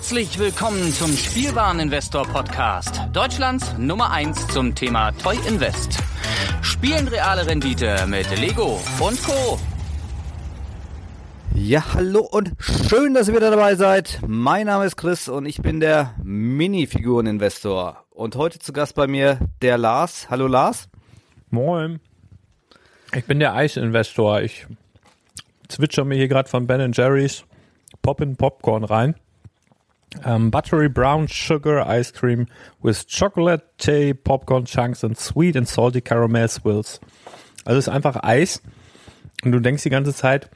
Herzlich willkommen zum Spielwareninvestor Podcast, Deutschlands Nummer 1 zum Thema Toy Invest. Spielen reale Rendite mit Lego und Co. Ja, hallo und schön, dass ihr wieder dabei seid. Mein Name ist Chris und ich bin der Minifigureninvestor. Und heute zu Gast bei mir der Lars. Hallo Lars. Moin. Ich bin der Eisinvestor. Ich zwitscher mir hier gerade von Ben Jerry's Poppin' Popcorn rein. Um, buttery brown sugar ice cream with chocolate popcorn chunks and sweet and salty caramel swirls. Also es ist einfach Eis und du denkst die ganze Zeit,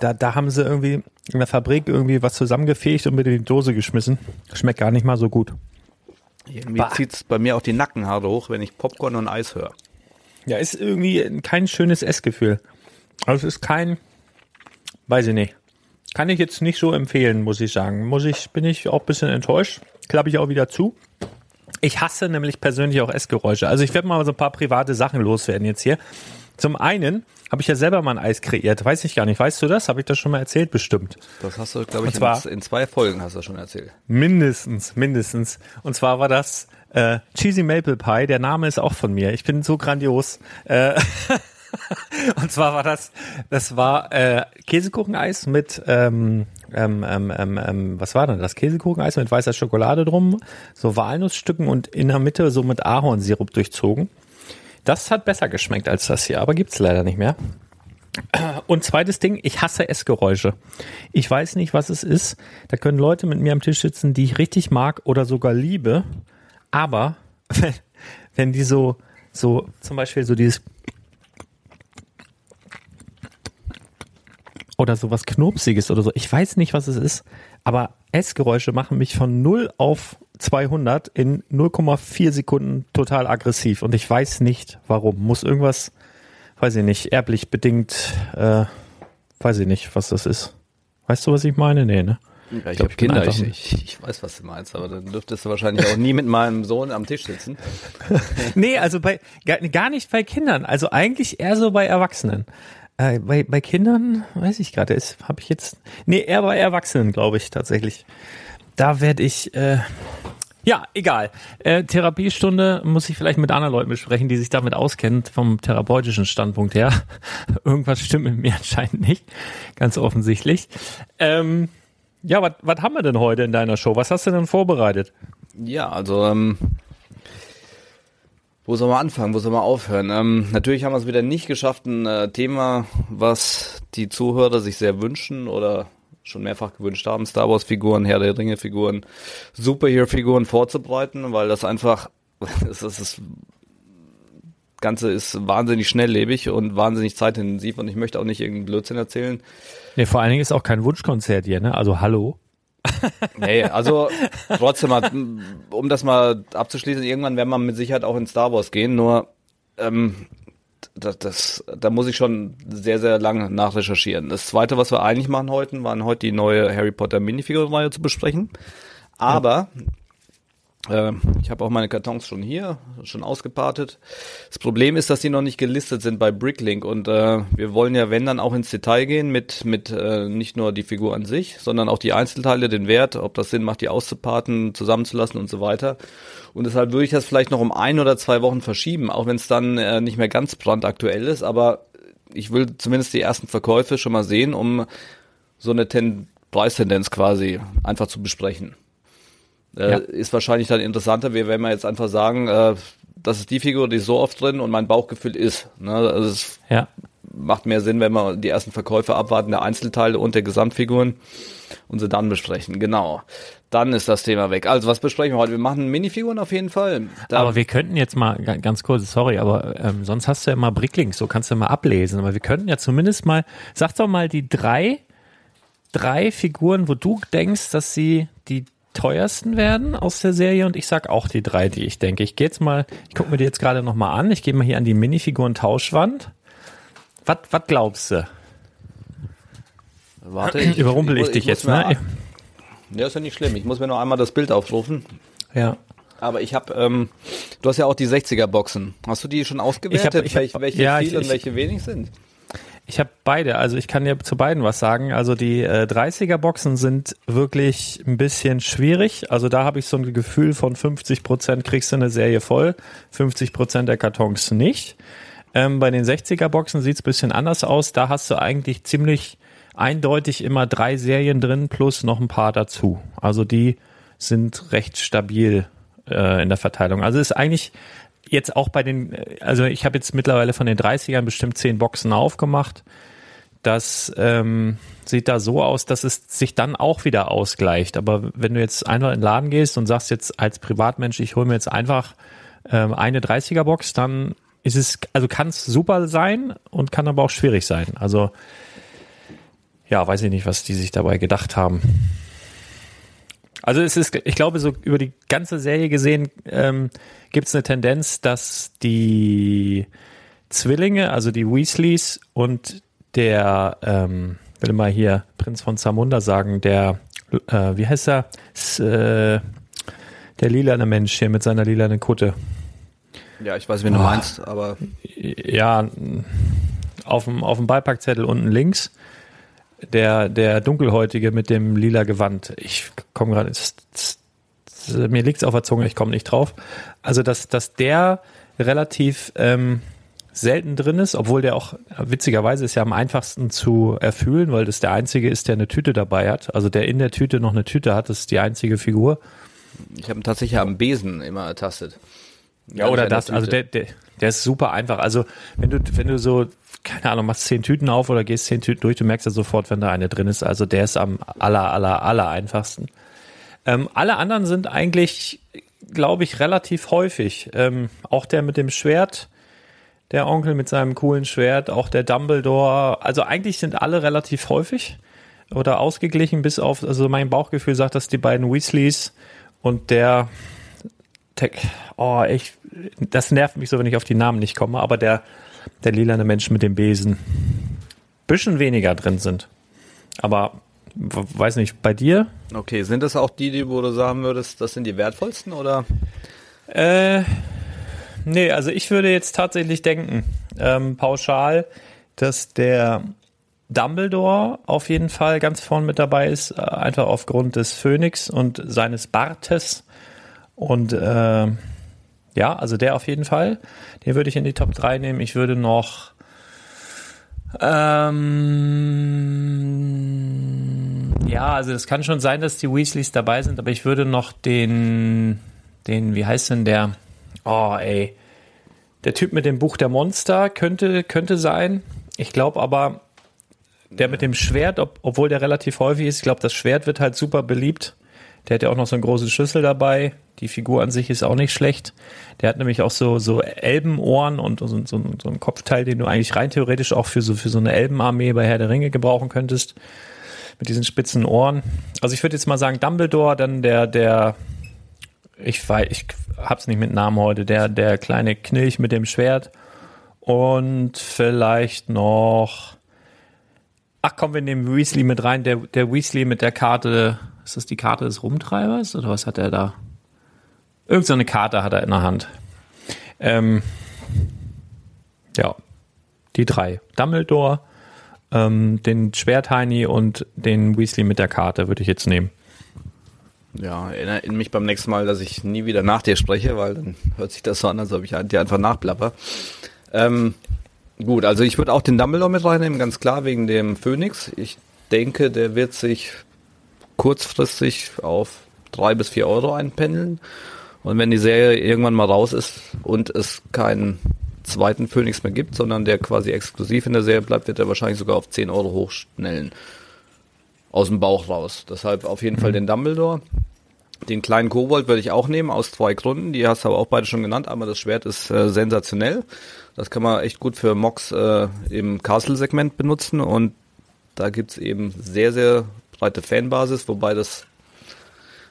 da, da haben sie irgendwie in der Fabrik irgendwie was zusammengefegt und mit in die Dose geschmissen. Schmeckt gar nicht mal so gut. Irgendwie zieht es bei mir auch die Nackenhaare hoch, wenn ich Popcorn und Eis höre. Ja, ist irgendwie kein schönes Essgefühl. Also es ist kein, weiß ich nicht. Kann ich jetzt nicht so empfehlen, muss ich sagen. Muss ich, bin ich auch ein bisschen enttäuscht. Klappe ich auch wieder zu. Ich hasse nämlich persönlich auch Essgeräusche. Also ich werde mal so ein paar private Sachen loswerden jetzt hier. Zum einen habe ich ja selber mal ein Eis kreiert. Weiß ich gar nicht. Weißt du das? Habe ich das schon mal erzählt? Bestimmt. Das hast du, glaube ich, zwar, in, zwei Folgen hast du schon erzählt. Mindestens, mindestens. Und zwar war das äh, Cheesy Maple Pie. Der Name ist auch von mir. Ich bin so grandios. Äh, Und zwar war das, das war äh, Käsekucheneis mit, ähm, ähm, ähm, ähm, ähm, was war denn das? Käsekucheneis mit weißer Schokolade drum, so Walnussstücken und in der Mitte so mit Ahornsirup durchzogen. Das hat besser geschmeckt als das hier, aber gibt's leider nicht mehr. Und zweites Ding, ich hasse Essgeräusche. Ich weiß nicht, was es ist. Da können Leute mit mir am Tisch sitzen, die ich richtig mag oder sogar liebe. Aber wenn, wenn die so, so zum Beispiel so dieses oder sowas Knopsiges oder so. Ich weiß nicht, was es ist, aber Essgeräusche machen mich von 0 auf 200 in 0,4 Sekunden total aggressiv und ich weiß nicht, warum. Muss irgendwas, weiß ich nicht, erblich bedingt, äh, weiß ich nicht, was das ist. Weißt du, was ich meine? Nee, ne? Ja, ich, ich habe Kinder, ich, ich, ich, weiß, was du meinst, aber dann dürftest du wahrscheinlich auch nie mit meinem Sohn am Tisch sitzen. nee, also bei gar, gar nicht bei Kindern, also eigentlich eher so bei Erwachsenen. Äh, bei, bei Kindern weiß ich gerade, habe ich jetzt nee, eher bei Erwachsenen, glaube ich tatsächlich. Da werde ich äh, ja, egal. Äh, Therapiestunde muss ich vielleicht mit anderen Leuten besprechen, die sich damit auskennen, vom therapeutischen Standpunkt her. Irgendwas stimmt mit mir anscheinend nicht, ganz offensichtlich. Ähm, ja, was haben wir denn heute in deiner Show? Was hast du denn vorbereitet? Ja, also ähm, wo soll man anfangen? Wo soll man aufhören? Ähm, natürlich haben wir es wieder nicht geschafft, ein äh, Thema, was die Zuhörer sich sehr wünschen oder schon mehrfach gewünscht haben, Star Wars Figuren, Herr der Ringe Figuren, Superhero Figuren vorzubereiten, weil das einfach, das, das, das Ganze ist wahnsinnig schnelllebig und wahnsinnig zeitintensiv und ich möchte auch nicht irgendeinen Blödsinn erzählen. Nee, vor allen Dingen ist auch kein Wunschkonzert hier, ne? Also hallo. Nee, also trotzdem mal, um das mal abzuschließen, irgendwann werden wir mit Sicherheit auch in Star Wars gehen, nur ähm, das, das, da muss ich schon sehr, sehr lange nachrecherchieren. Das zweite, was wir eigentlich machen heute, waren heute die neue Harry Potter Minifigurenreihe zu besprechen. Aber ja. Äh, ich habe auch meine Kartons schon hier, schon ausgepartet. Das Problem ist, dass die noch nicht gelistet sind bei Bricklink und äh, wir wollen ja, wenn dann auch ins Detail gehen mit mit äh, nicht nur die Figur an sich, sondern auch die Einzelteile, den Wert, ob das Sinn macht, die auszuparten, zusammenzulassen und so weiter. Und deshalb würde ich das vielleicht noch um ein oder zwei Wochen verschieben, auch wenn es dann äh, nicht mehr ganz brandaktuell ist. Aber ich will zumindest die ersten Verkäufe schon mal sehen, um so eine Ten Preistendenz quasi einfach zu besprechen. Äh, ja. Ist wahrscheinlich dann interessanter, wie wenn wir jetzt einfach sagen, äh, das ist die Figur, die ist so oft drin und mein Bauchgefühl ist. Ne? Also es ja. macht mehr Sinn, wenn wir die ersten Verkäufe abwarten, der Einzelteile und der Gesamtfiguren und sie dann besprechen. Genau. Dann ist das Thema weg. Also was besprechen wir heute? Wir machen Minifiguren auf jeden Fall. Da aber wir könnten jetzt mal ganz kurz, sorry, aber ähm, sonst hast du ja immer Bricklinks, so kannst du mal ablesen. Aber wir könnten ja zumindest mal, sag doch mal die drei, drei Figuren, wo du denkst, dass sie die teuersten werden aus der Serie und ich sag auch die drei, die ich denke. Ich gehe jetzt mal, ich gucke mir die jetzt gerade noch mal an. Ich gehe mal hier an die Minifiguren-Tauschwand. Was, was glaubst du? Warte, ich, überrumpel ich, ich dich jetzt, ne? Ja, ist ja nicht schlimm. Ich muss mir noch einmal das Bild aufrufen. Ja. Aber ich habe, ähm, du hast ja auch die 60er Boxen. Hast du die schon ausgewertet, ich hab, ich hab, welche, welche ja, viel ich, und welche wenig sind? Ich habe beide. Also ich kann dir zu beiden was sagen. Also die äh, 30er Boxen sind wirklich ein bisschen schwierig. Also da habe ich so ein Gefühl von 50 Prozent kriegst du eine Serie voll, 50 Prozent der Kartons nicht. Ähm, bei den 60er Boxen sieht's bisschen anders aus. Da hast du eigentlich ziemlich eindeutig immer drei Serien drin plus noch ein paar dazu. Also die sind recht stabil äh, in der Verteilung. Also ist eigentlich jetzt auch bei den, also ich habe jetzt mittlerweile von den 30ern bestimmt zehn Boxen aufgemacht. Das ähm, sieht da so aus, dass es sich dann auch wieder ausgleicht. Aber wenn du jetzt einfach in den Laden gehst und sagst jetzt als Privatmensch, ich hole mir jetzt einfach ähm, eine 30er Box, dann ist es, also kann es super sein und kann aber auch schwierig sein. Also ja, weiß ich nicht, was die sich dabei gedacht haben. Also es ist, ich glaube, so über die ganze Serie gesehen ähm, gibt es eine Tendenz, dass die Zwillinge, also die Weasleys und der, ähm, will mal hier Prinz von Zamunda sagen, der, äh, wie heißt er? S, äh, der lilane Mensch hier mit seiner lilanen Kutte. Ja, ich weiß, wen oh. du meinst, aber. Ja, auf dem, auf dem Beipackzettel unten links der, der Dunkelhäutige mit dem lila Gewand. Ich komme gerade, mir liegt's auf der Zunge, ich komme nicht drauf. Also, dass, dass der relativ ähm, selten drin ist, obwohl der auch witzigerweise ist ja am einfachsten zu erfüllen, weil das der einzige ist, der eine Tüte dabei hat. Also der in der Tüte noch eine Tüte hat, das ist die einzige Figur. Ich habe ihn tatsächlich am Besen immer ertastet. Ja, oder das, also der, der, der ist super einfach. Also wenn du, wenn du so keine Ahnung, machst zehn Tüten auf oder gehst zehn Tüten durch, du merkst ja sofort, wenn da eine drin ist. Also der ist am aller, aller, aller einfachsten. Ähm, alle anderen sind eigentlich, glaube ich, relativ häufig. Ähm, auch der mit dem Schwert, der Onkel mit seinem coolen Schwert, auch der Dumbledore. Also eigentlich sind alle relativ häufig oder ausgeglichen, bis auf, also mein Bauchgefühl sagt, dass die beiden Weasleys und der Tech, oh, ich, das nervt mich so, wenn ich auf die Namen nicht komme, aber der der lilane Mensch mit dem Besen bisschen weniger drin sind. Aber weiß nicht, bei dir? Okay, sind das auch die, die wo du sagen würdest, das sind die wertvollsten oder? Äh, nee, also ich würde jetzt tatsächlich denken, ähm, pauschal, dass der Dumbledore auf jeden Fall ganz vorn mit dabei ist, äh, einfach aufgrund des Phönix und seines Bartes und äh, ja, also der auf jeden Fall. Den würde ich in die Top 3 nehmen. Ich würde noch ähm, ja, also es kann schon sein, dass die Weasleys dabei sind, aber ich würde noch den, den, wie heißt denn der? Oh, ey. Der Typ mit dem Buch der Monster könnte, könnte sein. Ich glaube aber, der mit dem Schwert, ob, obwohl der relativ häufig ist, ich glaube, das Schwert wird halt super beliebt. Der hat ja auch noch so einen großen Schlüssel dabei. Die Figur an sich ist auch nicht schlecht. Der hat nämlich auch so, so Elbenohren und so, so, so einen Kopfteil, den du eigentlich rein theoretisch auch für so, für so eine Elbenarmee bei Herr der Ringe gebrauchen könntest. Mit diesen spitzen Ohren. Also ich würde jetzt mal sagen Dumbledore, dann der, der, ich weiß, ich hab's nicht mit Namen heute, der, der kleine Knilch mit dem Schwert. Und vielleicht noch, ach komm, wir nehmen Weasley mit rein, der, der Weasley mit der Karte, ist das die Karte des Rumtreibers oder was hat er da? Irgend so eine Karte hat er in der Hand. Ähm, ja, die drei. Dumbledore, ähm, den Schwertheini und den Weasley mit der Karte würde ich jetzt nehmen. Ja, erinnere mich beim nächsten Mal, dass ich nie wieder nach dir spreche, weil dann hört sich das so an, als ob ich dir einfach nachplapper. Ähm, gut, also ich würde auch den Dumbledore mit reinnehmen, ganz klar, wegen dem Phönix. Ich denke, der wird sich kurzfristig auf drei bis vier Euro einpendeln. Und wenn die Serie irgendwann mal raus ist und es keinen zweiten Phoenix mehr gibt, sondern der quasi exklusiv in der Serie bleibt, wird er wahrscheinlich sogar auf 10 Euro hochschnellen. Aus dem Bauch raus. Deshalb auf jeden mhm. Fall den Dumbledore. Den kleinen Kobold würde ich auch nehmen, aus zwei Gründen. Die hast du aber auch beide schon genannt, aber das Schwert ist äh, sensationell. Das kann man echt gut für Mox äh, im Castle-Segment benutzen und da gibt's eben sehr, sehr breite Fanbasis, wobei das,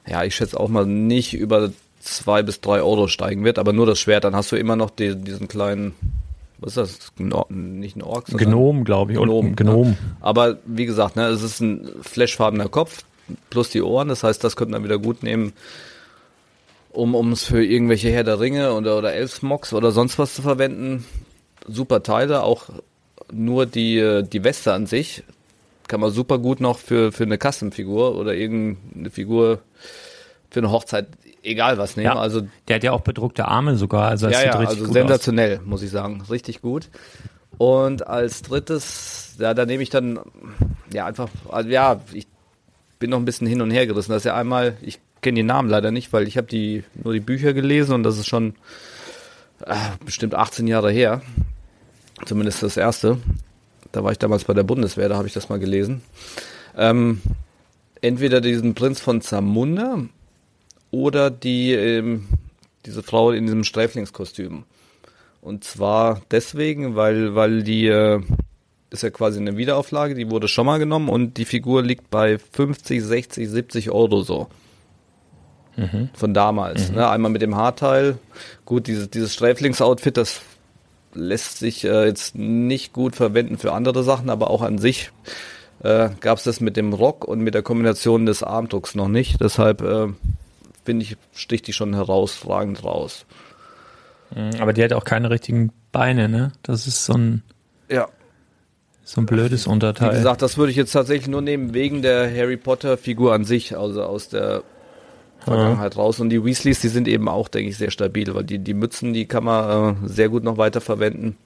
ja, ich schätze auch mal nicht über zwei bis drei Euro steigen wird, aber nur das Schwert, dann hast du immer noch die, diesen kleinen, was ist das? Nicht ein Ork, sondern Gnom, glaube ich. Gnom. Gnom. Ja. Aber wie gesagt, ne, es ist ein flashfarbener Kopf plus die Ohren, das heißt, das könnte man wieder gut nehmen, um um es für irgendwelche Herr der Ringe oder, oder Elfsmox oder sonst was zu verwenden. Super Teile, auch nur die, die Weste an sich kann man super gut noch für, für eine Custom-Figur oder irgendeine Figur für eine Hochzeit, egal was nehmen. Ja, also der hat ja auch bedruckte Arme sogar, also ja, ja, also sensationell, muss ich sagen, richtig gut. Und als drittes, ja, da nehme ich dann ja einfach, also ja, ich bin noch ein bisschen hin und her gerissen. Das ist ja einmal, ich kenne die Namen leider nicht, weil ich habe die nur die Bücher gelesen und das ist schon äh, bestimmt 18 Jahre her. Zumindest das erste. Da war ich damals bei der Bundeswehr, da habe ich das mal gelesen. Ähm, entweder diesen Prinz von Zamunda oder die ähm, diese Frau in diesem Sträflingskostüm. Und zwar deswegen, weil weil die äh, ist ja quasi eine Wiederauflage, die wurde schon mal genommen und die Figur liegt bei 50, 60, 70 Euro so. Mhm. Von damals. Mhm. Ne? Einmal mit dem Haarteil. Gut, dieses, dieses Sträflingsoutfit, das lässt sich äh, jetzt nicht gut verwenden für andere Sachen, aber auch an sich äh, gab es das mit dem Rock und mit der Kombination des Armdrucks noch nicht. Deshalb äh, finde ich, sticht die schon herausragend raus. Mhm, aber die hat auch keine richtigen Beine, ne? Das ist so ein. Ja. So ein blödes Unterteil. Wie gesagt, das würde ich jetzt tatsächlich nur nehmen wegen der Harry Potter Figur an sich, also aus der Vergangenheit raus. Und die Weasleys, die sind eben auch, denke ich, sehr stabil, weil die, die Mützen, die kann man äh, sehr gut noch weiter verwenden.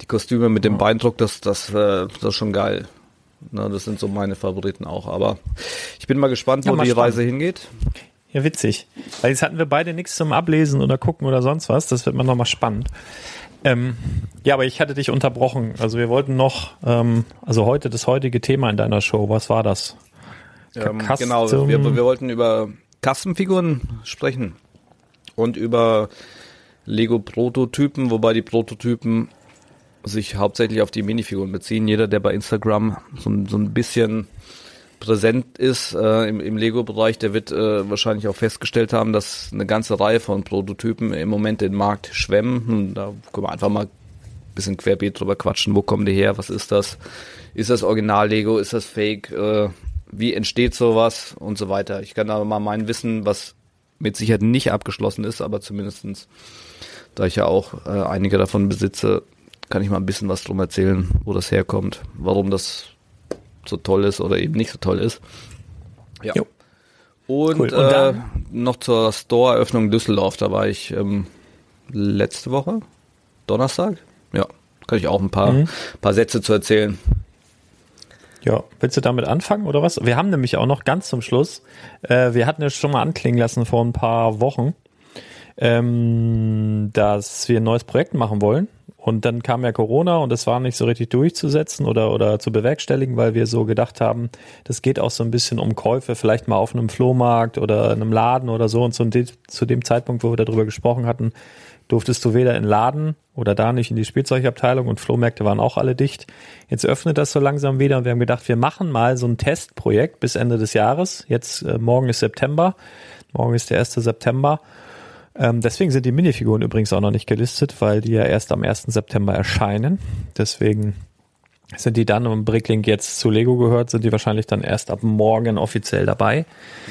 Die Kostüme mit dem Beindruck, das, das, äh, das ist schon geil. Na, das sind so meine Favoriten auch. Aber ich bin mal gespannt, wo ja, mal die spannend. Reise hingeht. Ja, witzig. Weil jetzt hatten wir beide nichts zum Ablesen oder gucken oder sonst was. Das wird mal nochmal spannend. Ähm, ja, aber ich hatte dich unterbrochen. Also wir wollten noch, ähm, also heute das heutige Thema in deiner Show. Was war das? Ähm, genau, wir, wir wollten über Custom-Figuren sprechen und über Lego-Prototypen, wobei die Prototypen sich hauptsächlich auf die Minifiguren beziehen. Jeder, der bei Instagram so, so ein bisschen präsent ist äh, im, im Lego-Bereich, der wird äh, wahrscheinlich auch festgestellt haben, dass eine ganze Reihe von Prototypen im Moment den Markt schwemmen. Und da können wir einfach mal ein bisschen querbeet drüber quatschen. Wo kommen die her? Was ist das? Ist das Original-Lego? Ist das Fake? Äh, wie entsteht sowas und so weiter. Ich kann aber mal mein Wissen, was mit Sicherheit nicht abgeschlossen ist, aber zumindestens, da ich ja auch äh, einige davon besitze, kann ich mal ein bisschen was drum erzählen, wo das herkommt, warum das so toll ist oder eben nicht so toll ist. Ja. Jo. Und, cool. Und äh, noch zur Store-Eröffnung Düsseldorf, da war ich ähm, letzte Woche, Donnerstag. Ja, kann ich auch ein paar, mhm. paar Sätze zu erzählen. Ja, willst du damit anfangen oder was? Wir haben nämlich auch noch ganz zum Schluss, äh, wir hatten ja schon mal anklingen lassen vor ein paar Wochen, ähm, dass wir ein neues Projekt machen wollen. Und dann kam ja Corona und es war nicht so richtig durchzusetzen oder, oder zu bewerkstelligen, weil wir so gedacht haben, das geht auch so ein bisschen um Käufe, vielleicht mal auf einem Flohmarkt oder einem Laden oder so. Und zu dem Zeitpunkt, wo wir darüber gesprochen hatten, durftest du weder in Laden oder da nicht in die Spielzeugabteilung und Flohmärkte waren auch alle dicht. Jetzt öffnet das so langsam wieder und wir haben gedacht, wir machen mal so ein Testprojekt bis Ende des Jahres. Jetzt, äh, morgen ist September. Morgen ist der 1. September. Ähm, deswegen sind die Minifiguren übrigens auch noch nicht gelistet, weil die ja erst am 1. September erscheinen. Deswegen sind die dann, und Bricklink jetzt zu Lego gehört, sind die wahrscheinlich dann erst ab morgen offiziell dabei.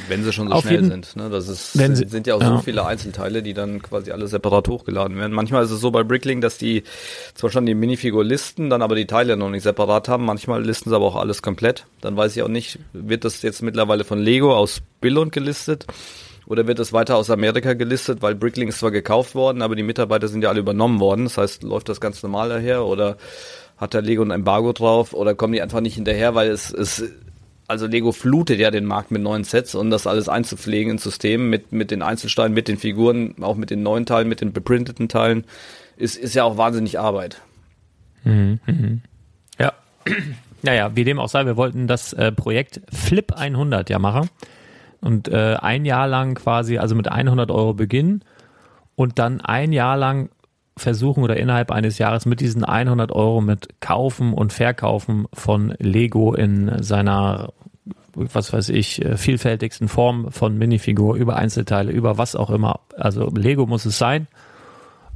Wenn sie schon so Auf schnell jeden, sind. Ne? Das ist, sind, sie, sind ja auch ja. so viele Einzelteile, die dann quasi alle separat hochgeladen werden. Manchmal ist es so bei Bricklink, dass die zwar schon die Minifigur listen, dann aber die Teile noch nicht separat haben. Manchmal listen sie aber auch alles komplett. Dann weiß ich auch nicht, wird das jetzt mittlerweile von Lego aus Billund gelistet? Oder wird das weiter aus Amerika gelistet, weil Bricklink ist zwar gekauft worden, aber die Mitarbeiter sind ja alle übernommen worden. Das heißt, läuft das ganz normal daher oder hat der Lego ein Embargo drauf oder kommen die einfach nicht hinterher, weil es, es also Lego flutet ja den Markt mit neuen Sets und das alles einzupflegen ins System mit, mit den Einzelsteinen, mit den Figuren, auch mit den neuen Teilen, mit den beprinteten Teilen, ist, ist ja auch wahnsinnig Arbeit. Mhm, mhm. Ja. Naja, wie dem auch sei, wir wollten das äh, Projekt Flip 100 ja machen und äh, ein Jahr lang quasi, also mit 100 Euro beginnen und dann ein Jahr lang versuchen oder innerhalb eines Jahres mit diesen 100 Euro mit Kaufen und Verkaufen von Lego in seiner was weiß ich, äh, vielfältigsten Form von Minifigur über Einzelteile, über was auch immer. Also Lego muss es sein.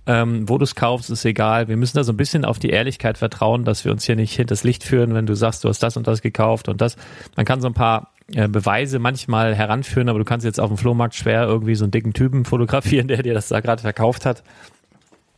Ähm, wo du es kaufst, ist egal. Wir müssen da so ein bisschen auf die Ehrlichkeit vertrauen, dass wir uns hier nicht hinters Licht führen, wenn du sagst, du hast das und das gekauft und das. Man kann so ein paar äh, Beweise manchmal heranführen, aber du kannst jetzt auf dem Flohmarkt schwer irgendwie so einen dicken Typen fotografieren, der dir das da gerade verkauft hat.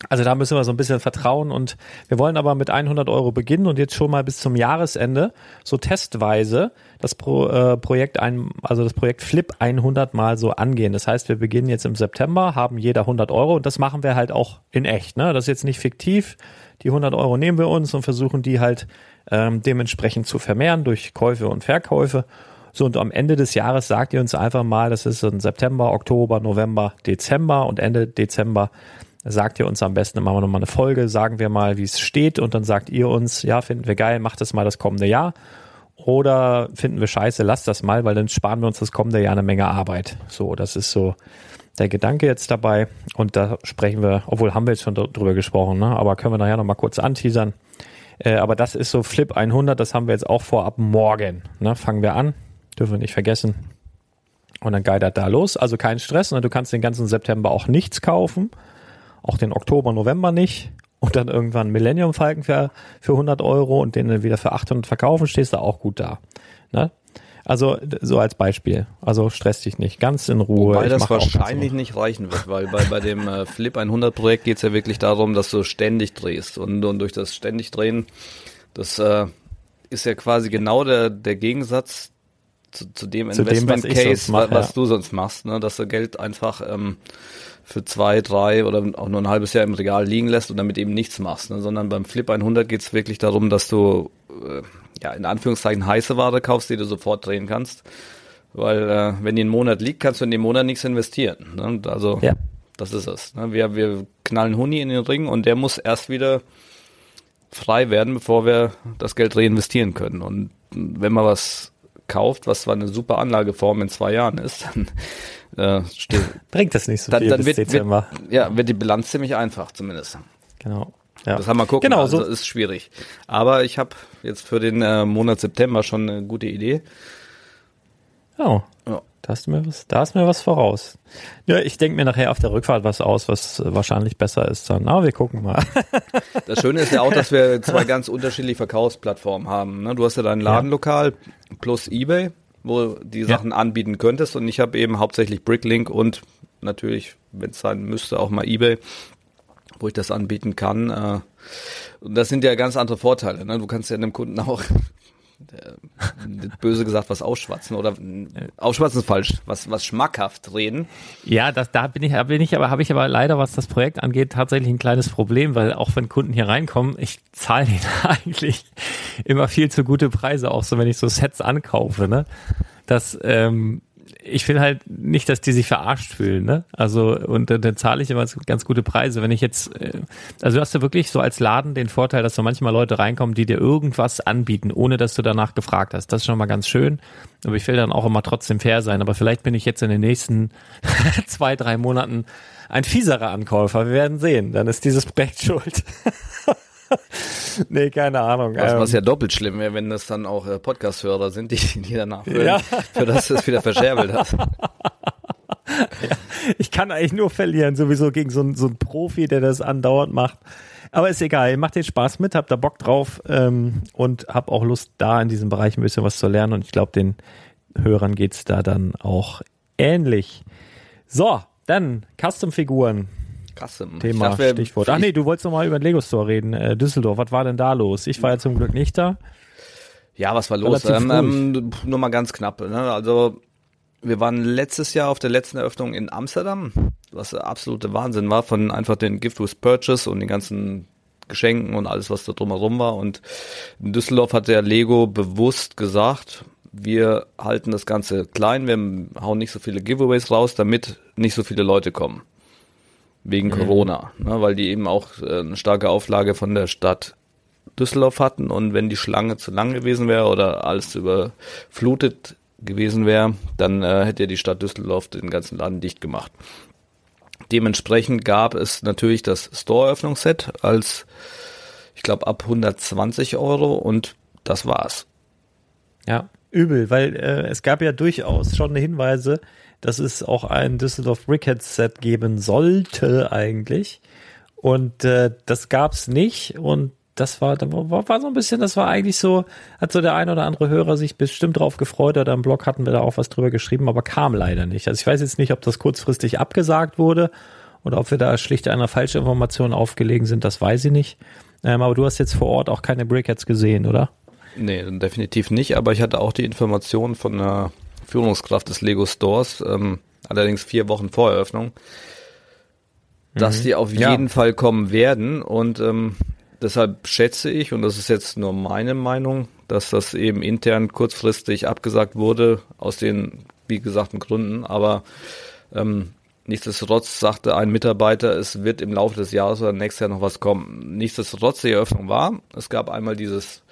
Also da müssen wir so ein bisschen vertrauen und wir wollen aber mit 100 Euro beginnen und jetzt schon mal bis zum Jahresende so testweise das Pro, äh, Projekt ein, also das Projekt Flip 100 mal so angehen. Das heißt, wir beginnen jetzt im September, haben jeder 100 Euro und das machen wir halt auch in echt. Ne? Das ist jetzt nicht fiktiv. Die 100 Euro nehmen wir uns und versuchen die halt ähm, dementsprechend zu vermehren durch Käufe und Verkäufe. So, und am Ende des Jahres sagt ihr uns einfach mal, das ist in September, Oktober, November, Dezember und Ende Dezember sagt ihr uns am besten, machen wir nochmal eine Folge, sagen wir mal, wie es steht und dann sagt ihr uns, ja, finden wir geil, macht das mal das kommende Jahr. Oder finden wir scheiße, lasst das mal, weil dann sparen wir uns das kommende Jahr eine Menge Arbeit. So, das ist so der Gedanke jetzt dabei. Und da sprechen wir, obwohl haben wir jetzt schon drüber gesprochen, ne? aber können wir nachher nochmal kurz anteasern. Äh, aber das ist so Flip 100, das haben wir jetzt auch vor ab morgen. Ne? Fangen wir an, dürfen wir nicht vergessen. Und dann geidert da los. Also kein Stress. Ne? Du kannst den ganzen September auch nichts kaufen auch den Oktober, November nicht und dann irgendwann Millennium Falken für, für 100 Euro und den dann wieder für 800 verkaufen, stehst du auch gut da. Ne? Also so als Beispiel. Also stress dich nicht, ganz in Ruhe. Weil das wahrscheinlich nicht reichen wird, weil bei, bei dem äh, Flip 100 Projekt geht es ja wirklich darum, dass du ständig drehst und, und durch das ständig drehen, das äh, ist ja quasi genau der, der Gegensatz zu, zu dem Investment dem, was Case, mach, was ja. du sonst machst, ne? dass du Geld einfach ähm, für zwei, drei oder auch nur ein halbes Jahr im Regal liegen lässt und damit eben nichts machst, ne? sondern beim Flip 100 geht es wirklich darum, dass du äh, ja in Anführungszeichen heiße Ware kaufst, die du sofort drehen kannst, weil äh, wenn die einen Monat liegt, kannst du in dem Monat nichts investieren. Ne? Also ja. das ist es. Ne? Wir, wir knallen Huni in den Ring und der muss erst wieder frei werden, bevor wir das Geld reinvestieren können. Und wenn man was kauft, was zwar eine super Anlageform in zwei Jahren ist, dann äh, bringt das nicht so dann, viel dann wird, wird, ja, wird die Bilanz ziemlich einfach zumindest. Genau. Ja. Das haben wir gucken. Genau, also so ist schwierig. Aber ich habe jetzt für den äh, Monat September schon eine gute Idee. Oh. Ja. Da hast du mir was, da hast mir was voraus. Ja, ich denke mir nachher auf der Rückfahrt was aus, was wahrscheinlich besser ist dann. Aber wir gucken mal. Das Schöne ist ja auch, dass wir zwei ganz unterschiedliche Verkaufsplattformen haben. Ne? Du hast ja dein Ladenlokal plus Ebay, wo die Sachen ja. anbieten könntest. Und ich habe eben hauptsächlich Bricklink und natürlich, wenn es sein müsste, auch mal Ebay, wo ich das anbieten kann. Äh, und das sind ja ganz andere Vorteile. Ne? Du kannst ja einem Kunden auch böse gesagt was ausschwatzen oder ausschwatzen ist falsch, was was schmackhaft reden. Ja, das da bin ich, da bin ich aber habe ich aber leider was das Projekt angeht tatsächlich ein kleines Problem, weil auch wenn Kunden hier reinkommen, ich zahle denen eigentlich immer viel zu gute Preise, auch so wenn ich so Sets ankaufe, ne? Das ähm, ich will halt nicht, dass die sich verarscht fühlen, ne? Also, und dann, dann zahle ich immer ganz gute Preise. Wenn ich jetzt, äh, also du hast ja wirklich so als Laden den Vorteil, dass so manchmal Leute reinkommen, die dir irgendwas anbieten, ohne dass du danach gefragt hast. Das ist schon mal ganz schön. Aber ich will dann auch immer trotzdem fair sein. Aber vielleicht bin ich jetzt in den nächsten zwei, drei Monaten ein fieserer Ankäufer. Wir werden sehen. Dann ist dieses Projekt schuld. nee, keine Ahnung. Was, was ja ähm, doppelt schlimm wäre, wenn das dann auch äh, Podcast-Hörer sind, die, die danach hören, ja. für das es wieder verscherbelt hat. ja, ich kann eigentlich nur verlieren, sowieso gegen so, so einen Profi, der das andauernd macht. Aber ist egal, macht den Spaß mit, habt da Bock drauf ähm, und hab auch Lust, da in diesem Bereich ein bisschen was zu lernen. Und ich glaube, den Hörern geht's da dann auch ähnlich. So, dann Custom-Figuren. Custom. Thema, dachte, Stichwort. Ach nee, du wolltest noch mal über den Lego Store reden. Äh, Düsseldorf, was war denn da los? Ich war ja zum Glück nicht da. Ja, was war los? Ähm, ähm, nur mal ganz knapp. Ne? Also wir waren letztes Jahr auf der letzten Eröffnung in Amsterdam, was absolute Wahnsinn war, von einfach den Gift with Purchase und den ganzen Geschenken und alles, was da drumherum war. Und in Düsseldorf hat der Lego bewusst gesagt, wir halten das Ganze klein, wir hauen nicht so viele Giveaways raus, damit nicht so viele Leute kommen wegen mhm. Corona, ne, weil die eben auch äh, eine starke Auflage von der Stadt Düsseldorf hatten und wenn die Schlange zu lang gewesen wäre oder alles überflutet gewesen wäre, dann äh, hätte ja die Stadt Düsseldorf den ganzen Laden dicht gemacht. Dementsprechend gab es natürlich das Store-Öffnungsset als, ich glaube, ab 120 Euro und das war's. Ja, übel, weil äh, es gab ja durchaus schon Hinweise, dass es auch ein Düsseldorf Brickhead Set geben sollte eigentlich. Und äh, das gab's nicht. Und das war, war, war so ein bisschen, das war eigentlich so, hat so der ein oder andere Hörer sich bestimmt drauf gefreut oder im Blog hatten wir da auch was drüber geschrieben, aber kam leider nicht. Also ich weiß jetzt nicht, ob das kurzfristig abgesagt wurde oder ob wir da schlicht einer falschen Information aufgelegen sind, das weiß ich nicht. Ähm, aber du hast jetzt vor Ort auch keine Brickheads gesehen, oder? Nee, definitiv nicht, aber ich hatte auch die Information von der Führungskraft des Lego Stores, ähm, allerdings vier Wochen vor Eröffnung, dass mhm. die auf ja. jeden Fall kommen werden und ähm, deshalb schätze ich, und das ist jetzt nur meine Meinung, dass das eben intern kurzfristig abgesagt wurde, aus den, wie gesagten Gründen, aber ähm, nichtsdestotrotz sagte ein Mitarbeiter, es wird im Laufe des Jahres oder nächstes Jahr noch was kommen. Nichtsdestotrotz die Eröffnung war, es gab einmal dieses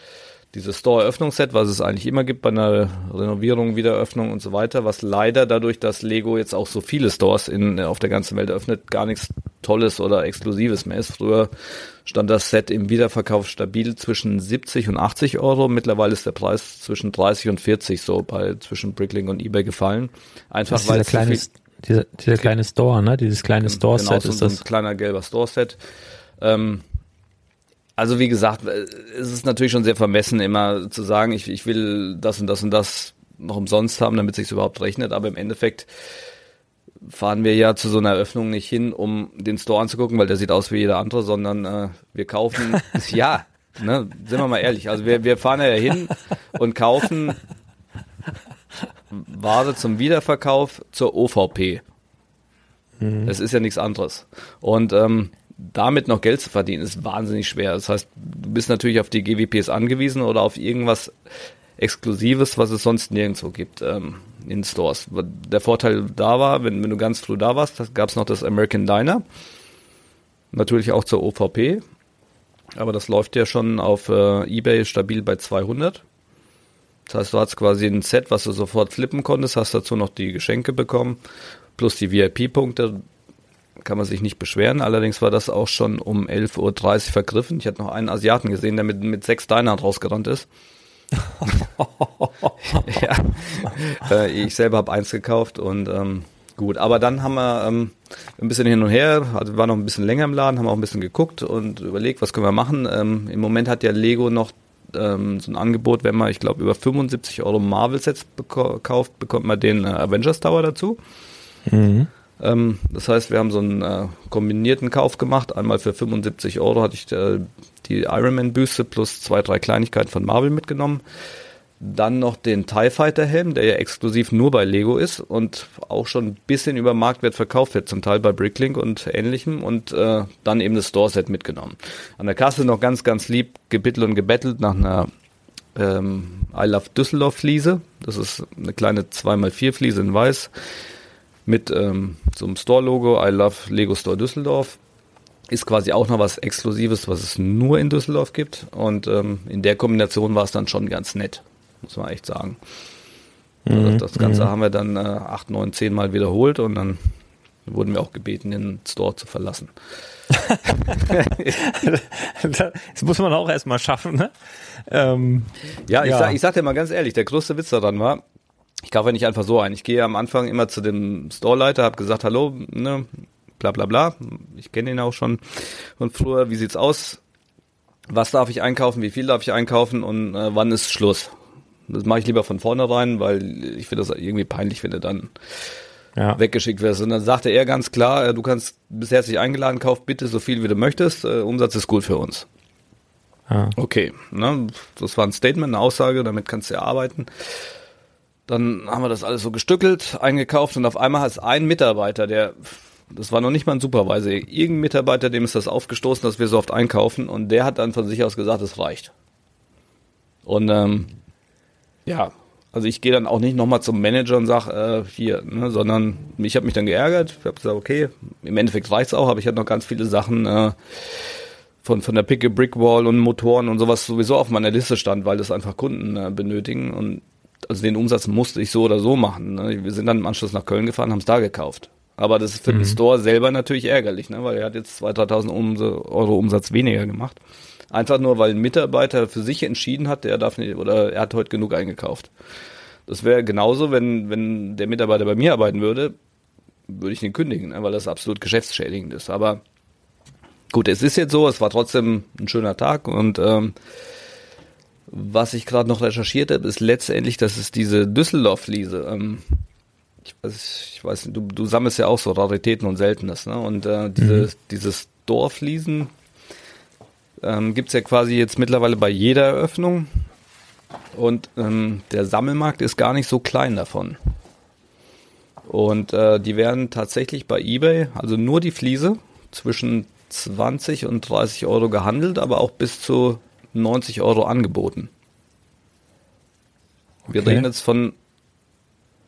dieses Store-Eröffnungsset, was es eigentlich immer gibt bei einer Renovierung, Wiedereröffnung und so weiter, was leider dadurch, dass Lego jetzt auch so viele Stores in, auf der ganzen Welt öffnet, gar nichts Tolles oder Exklusives mehr ist. Früher stand das Set im Wiederverkauf stabil zwischen 70 und 80 Euro. Mittlerweile ist der Preis zwischen 30 und 40 so bei zwischen Bricklink und eBay gefallen. Einfach weil dieser kleine, dieser, dieser kleine Store, ne? Dieses kleine genau, Store-Set genau, so, ist das. ein kleiner gelber Store-Set. Ähm, also wie gesagt, äh, es ist natürlich schon sehr vermessen, immer zu sagen, ich, ich will das und das und das noch umsonst haben, damit sich überhaupt rechnet. Aber im Endeffekt fahren wir ja zu so einer Eröffnung nicht hin, um den Store anzugucken, weil der sieht aus wie jeder andere, sondern äh, wir kaufen, ja, ne, sind wir mal ehrlich, also wir, wir fahren ja hin und kaufen Ware zum Wiederverkauf zur OVP. Mhm. Es ist ja nichts anderes. Und ähm, damit noch Geld zu verdienen, ist wahnsinnig schwer. Das heißt, du bist natürlich auf die GWPs angewiesen oder auf irgendwas Exklusives, was es sonst nirgendwo gibt ähm, in Stores. Der Vorteil da war, wenn, wenn du ganz früh da warst, gab es noch das American Diner. Natürlich auch zur OVP. Aber das läuft ja schon auf äh, Ebay stabil bei 200. Das heißt, du hast quasi ein Set, was du sofort flippen konntest, hast dazu noch die Geschenke bekommen, plus die VIP-Punkte kann man sich nicht beschweren. Allerdings war das auch schon um 11.30 Uhr vergriffen. Ich hatte noch einen Asiaten gesehen, der mit, mit sechs Dinern rausgerannt ist. ja. Äh, ich selber habe eins gekauft und ähm, gut. Aber dann haben wir ähm, ein bisschen hin und her, also wir waren noch ein bisschen länger im Laden, haben auch ein bisschen geguckt und überlegt, was können wir machen. Ähm, Im Moment hat ja Lego noch ähm, so ein Angebot, wenn man, ich glaube, über 75 Euro Marvel-Sets kauft, bekommt man den äh, Avengers Tower dazu. Mhm. Ähm, das heißt, wir haben so einen äh, kombinierten Kauf gemacht. Einmal für 75 Euro hatte ich äh, die Ironman-Büste plus zwei, drei Kleinigkeiten von Marvel mitgenommen. Dann noch den TIE Fighter Helm, der ja exklusiv nur bei Lego ist und auch schon ein bisschen über Marktwert verkauft wird, zum Teil bei Bricklink und ähnlichem und äh, dann eben das Store-Set mitgenommen. An der Kasse noch ganz, ganz lieb gebittelt und gebettelt nach einer ähm, I Love Düsseldorf Fliese. Das ist eine kleine 2x4 Fliese in weiß mit ähm, so einem Store-Logo, I love Lego Store Düsseldorf. Ist quasi auch noch was Exklusives, was es nur in Düsseldorf gibt. Und ähm, in der Kombination war es dann schon ganz nett, muss man echt sagen. Also mhm. Das Ganze mhm. haben wir dann äh, acht, neun, zehn Mal wiederholt und dann wurden wir auch gebeten, den Store zu verlassen. das muss man auch erstmal schaffen, ne? Ähm, ja, ich, ja. Sag, ich sag dir mal ganz ehrlich, der größte Witz daran war, ich kaufe nicht einfach so ein. Ich gehe am Anfang immer zu dem Storeleiter, habe gesagt, hallo, ne, bla bla bla. Ich kenne ihn auch schon von früher. Wie sieht's aus? Was darf ich einkaufen? Wie viel darf ich einkaufen? Und äh, wann ist Schluss? Das mache ich lieber von vornherein, weil ich finde das irgendwie peinlich, wenn du dann ja. weggeschickt wirst. Und dann sagte er ganz klar, äh, du kannst bis herzlich eingeladen, kauf bitte so viel wie du möchtest. Äh, Umsatz ist gut für uns. Ja. Okay, ne? das war ein Statement, eine Aussage, damit kannst du ja arbeiten. Dann haben wir das alles so gestückelt, eingekauft und auf einmal hat es ein Mitarbeiter, der, das war noch nicht mal ein Supervisor, irgendein Mitarbeiter, dem ist das aufgestoßen, dass wir so oft einkaufen und der hat dann von sich aus gesagt, es reicht. Und ähm, ja, also ich gehe dann auch nicht nochmal zum Manager und sag äh, hier, ne, sondern ich habe mich dann geärgert. Ich habe gesagt, okay, im Endeffekt reicht's auch, aber ich hatte noch ganz viele Sachen äh, von von der Picke Brick Wall und Motoren und sowas sowieso auf meiner Liste stand, weil das einfach Kunden äh, benötigen und also den Umsatz musste ich so oder so machen. Ne? Wir sind dann im Anschluss nach Köln gefahren, haben es da gekauft. Aber das ist für mhm. den Store selber natürlich ärgerlich, ne? weil er hat jetzt 2.000, 3.000 Euro Umsatz weniger gemacht. Einfach nur, weil ein Mitarbeiter für sich entschieden hat, er darf nicht, oder er hat heute genug eingekauft. Das wäre genauso, wenn, wenn der Mitarbeiter bei mir arbeiten würde, würde ich ihn kündigen, ne? weil das absolut geschäftsschädigend ist. Aber gut, es ist jetzt so, es war trotzdem ein schöner Tag und ähm, was ich gerade noch recherchiert habe, ist letztendlich, dass es diese Düsseldorf-Fliese, ähm, ich weiß, ich weiß du, du sammelst ja auch so Raritäten und Seltenes, ne? Und äh, diese, mhm. dieses Dorfliesen ähm, gibt es ja quasi jetzt mittlerweile bei jeder Eröffnung. Und ähm, der Sammelmarkt ist gar nicht so klein davon. Und äh, die werden tatsächlich bei eBay, also nur die Fliese, zwischen 20 und 30 Euro gehandelt, aber auch bis zu 90 Euro angeboten. Wir okay. reden jetzt von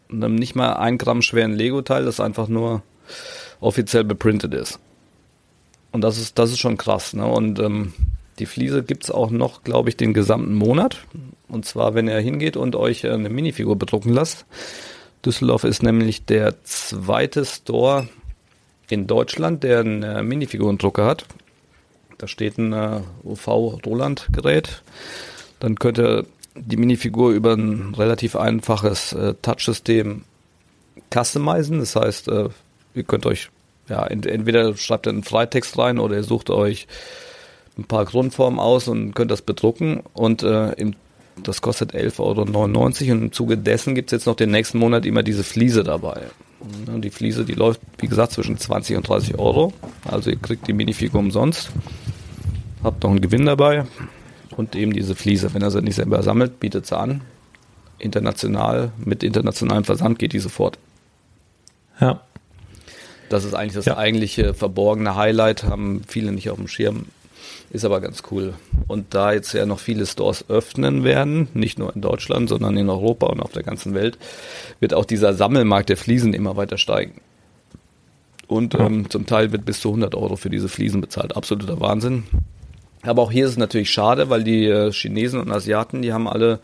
einem nicht mal ein Gramm schweren Lego-Teil, das einfach nur offiziell beprintet ist. Und das ist, das ist schon krass. Ne? Und ähm, die Fliese gibt es auch noch, glaube ich, den gesamten Monat. Und zwar, wenn ihr hingeht und euch äh, eine Minifigur bedrucken lasst. Düsseldorf ist nämlich der zweite Store in Deutschland, der einen äh, Minifigurendrucker hat. Da steht ein äh, UV-Roland-Gerät. Dann könnt ihr die Minifigur über ein relativ einfaches äh, Touch-System customizen. Das heißt, äh, ihr könnt euch, ja, ent entweder schreibt ihr einen Freitext rein oder ihr sucht euch ein paar Grundformen aus und könnt das bedrucken. Und äh, im, das kostet 11,99 Euro. Und im Zuge dessen gibt es jetzt noch den nächsten Monat immer diese Fliese dabei. Die Fliese, die läuft, wie gesagt, zwischen 20 und 30 Euro. Also ihr kriegt die Minifigur umsonst. Habt noch einen Gewinn dabei und eben diese Fliese. Wenn er sie nicht selber sammelt, bietet sie an. International, mit internationalem Versand geht die sofort. Ja. Das ist eigentlich das ja. eigentliche verborgene Highlight, haben viele nicht auf dem Schirm. Ist aber ganz cool. Und da jetzt ja noch viele Stores öffnen werden, nicht nur in Deutschland, sondern in Europa und auf der ganzen Welt, wird auch dieser Sammelmarkt der Fliesen immer weiter steigen. Und ja. ähm, zum Teil wird bis zu 100 Euro für diese Fliesen bezahlt. Absoluter Wahnsinn. Aber auch hier ist es natürlich schade, weil die äh, Chinesen und Asiaten, die haben alle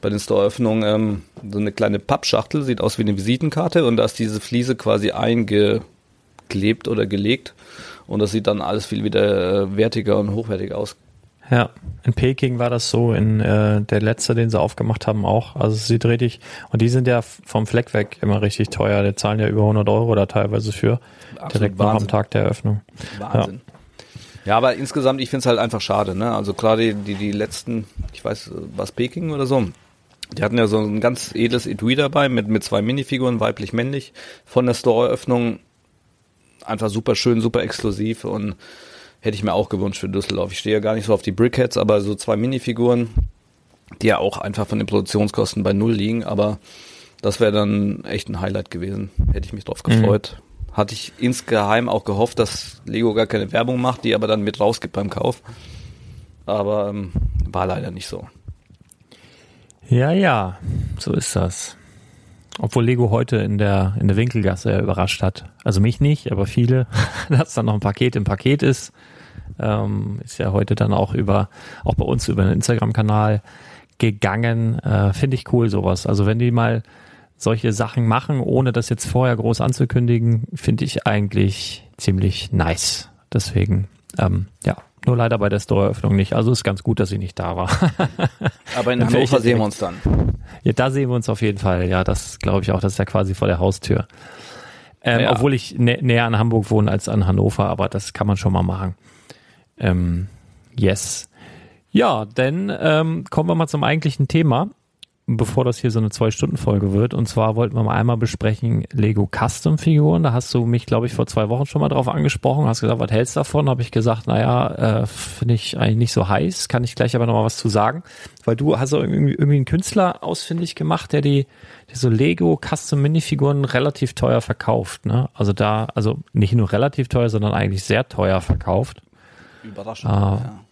bei den Storeöffnungen ähm, so eine kleine Pappschachtel, sieht aus wie eine Visitenkarte und da ist diese Fliese quasi eingeklebt oder gelegt und das sieht dann alles viel wieder äh, wertiger und hochwertiger aus. Ja, in Peking war das so, in äh, der letzte, den sie aufgemacht haben, auch. Also es sieht richtig, und die sind ja vom Fleck weg immer richtig teuer. Die zahlen ja über 100 Euro da teilweise für, Absolut direkt Wahnsinn. noch am Tag der Eröffnung. Wahnsinn. Ja. Ja, aber insgesamt, ich finde es halt einfach schade, ne? Also gerade die, die letzten, ich weiß, was Peking oder so, die hatten ja so ein ganz edles Etui dabei mit, mit zwei Minifiguren, weiblich-männlich, von der Store-Eröffnung. Einfach super schön, super exklusiv und hätte ich mir auch gewünscht für Düsseldorf. Ich stehe ja gar nicht so auf die Brickheads, aber so zwei Minifiguren, die ja auch einfach von den Produktionskosten bei Null liegen, aber das wäre dann echt ein Highlight gewesen. Hätte ich mich drauf gefreut. Hatte ich insgeheim auch gehofft, dass Lego gar keine Werbung macht, die aber dann mit rausgibt beim Kauf. Aber ähm, war leider nicht so. Ja, ja, so ist das. Obwohl Lego heute in der, in der Winkelgasse überrascht hat. Also mich nicht, aber viele, dass dann noch ein Paket im Paket ist. Ähm, ist ja heute dann auch über, auch bei uns über den Instagram-Kanal gegangen. Äh, Finde ich cool sowas. Also wenn die mal solche Sachen machen, ohne das jetzt vorher groß anzukündigen, finde ich eigentlich ziemlich nice. Deswegen, ähm, ja, nur leider bei der Store-Eröffnung nicht. Also ist ganz gut, dass ich nicht da war. Aber in Hannover sehen wir uns dann. Ja, da sehen wir uns auf jeden Fall. Ja, das glaube ich auch. Das ist ja quasi vor der Haustür. Ähm, ja. Obwohl ich nä näher an Hamburg wohne als an Hannover, aber das kann man schon mal machen. Ähm, yes. Ja, dann ähm, kommen wir mal zum eigentlichen Thema bevor das hier so eine Zwei-Stunden-Folge wird. Und zwar wollten wir mal einmal besprechen Lego Custom-Figuren. Da hast du mich, glaube ich, vor zwei Wochen schon mal drauf angesprochen. Hast gesagt, was hältst du davon? Habe ich gesagt, naja, äh, finde ich eigentlich nicht so heiß. Kann ich gleich aber noch mal was zu sagen. Weil du hast irgendwie, irgendwie einen Künstler ausfindig gemacht, der die, die so Lego Custom-Minifiguren relativ teuer verkauft. Ne? Also da, also nicht nur relativ teuer, sondern eigentlich sehr teuer verkauft. Überraschend. Äh, ja.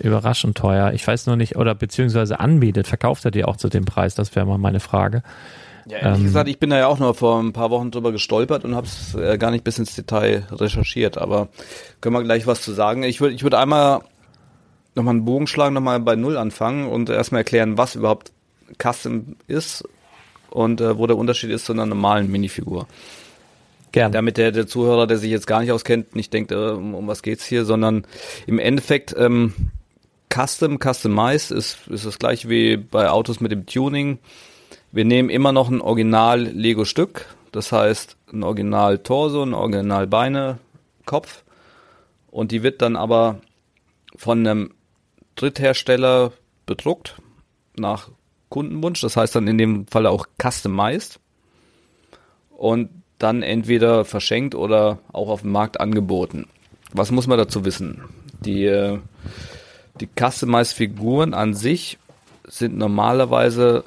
Überraschend teuer. Ich weiß nur nicht, oder beziehungsweise anbietet, verkauft er die auch zu dem Preis? Das wäre mal meine Frage. Ja, ehrlich ähm, gesagt, ich bin da ja auch nur vor ein paar Wochen drüber gestolpert und habe es äh, gar nicht bis ins Detail recherchiert, aber können wir gleich was zu sagen. Ich würde ich würde einmal nochmal einen Bogen schlagen, nochmal bei Null anfangen und erstmal erklären, was überhaupt Custom ist und äh, wo der Unterschied ist zu einer normalen Minifigur. Gern. Damit der, der Zuhörer, der sich jetzt gar nicht auskennt, nicht denkt, äh, um, um was geht's hier, sondern im Endeffekt ähm, Custom, Customized ist, ist das gleiche wie bei Autos mit dem Tuning. Wir nehmen immer noch ein Original-Lego-Stück, das heißt ein Original-Torso, ein Original-Beine, Kopf und die wird dann aber von einem Dritthersteller bedruckt nach Kundenwunsch, das heißt dann in dem Fall auch customized. und dann entweder verschenkt oder auch auf dem Markt angeboten. Was muss man dazu wissen? Die, äh, die Customized-Figuren an sich sind normalerweise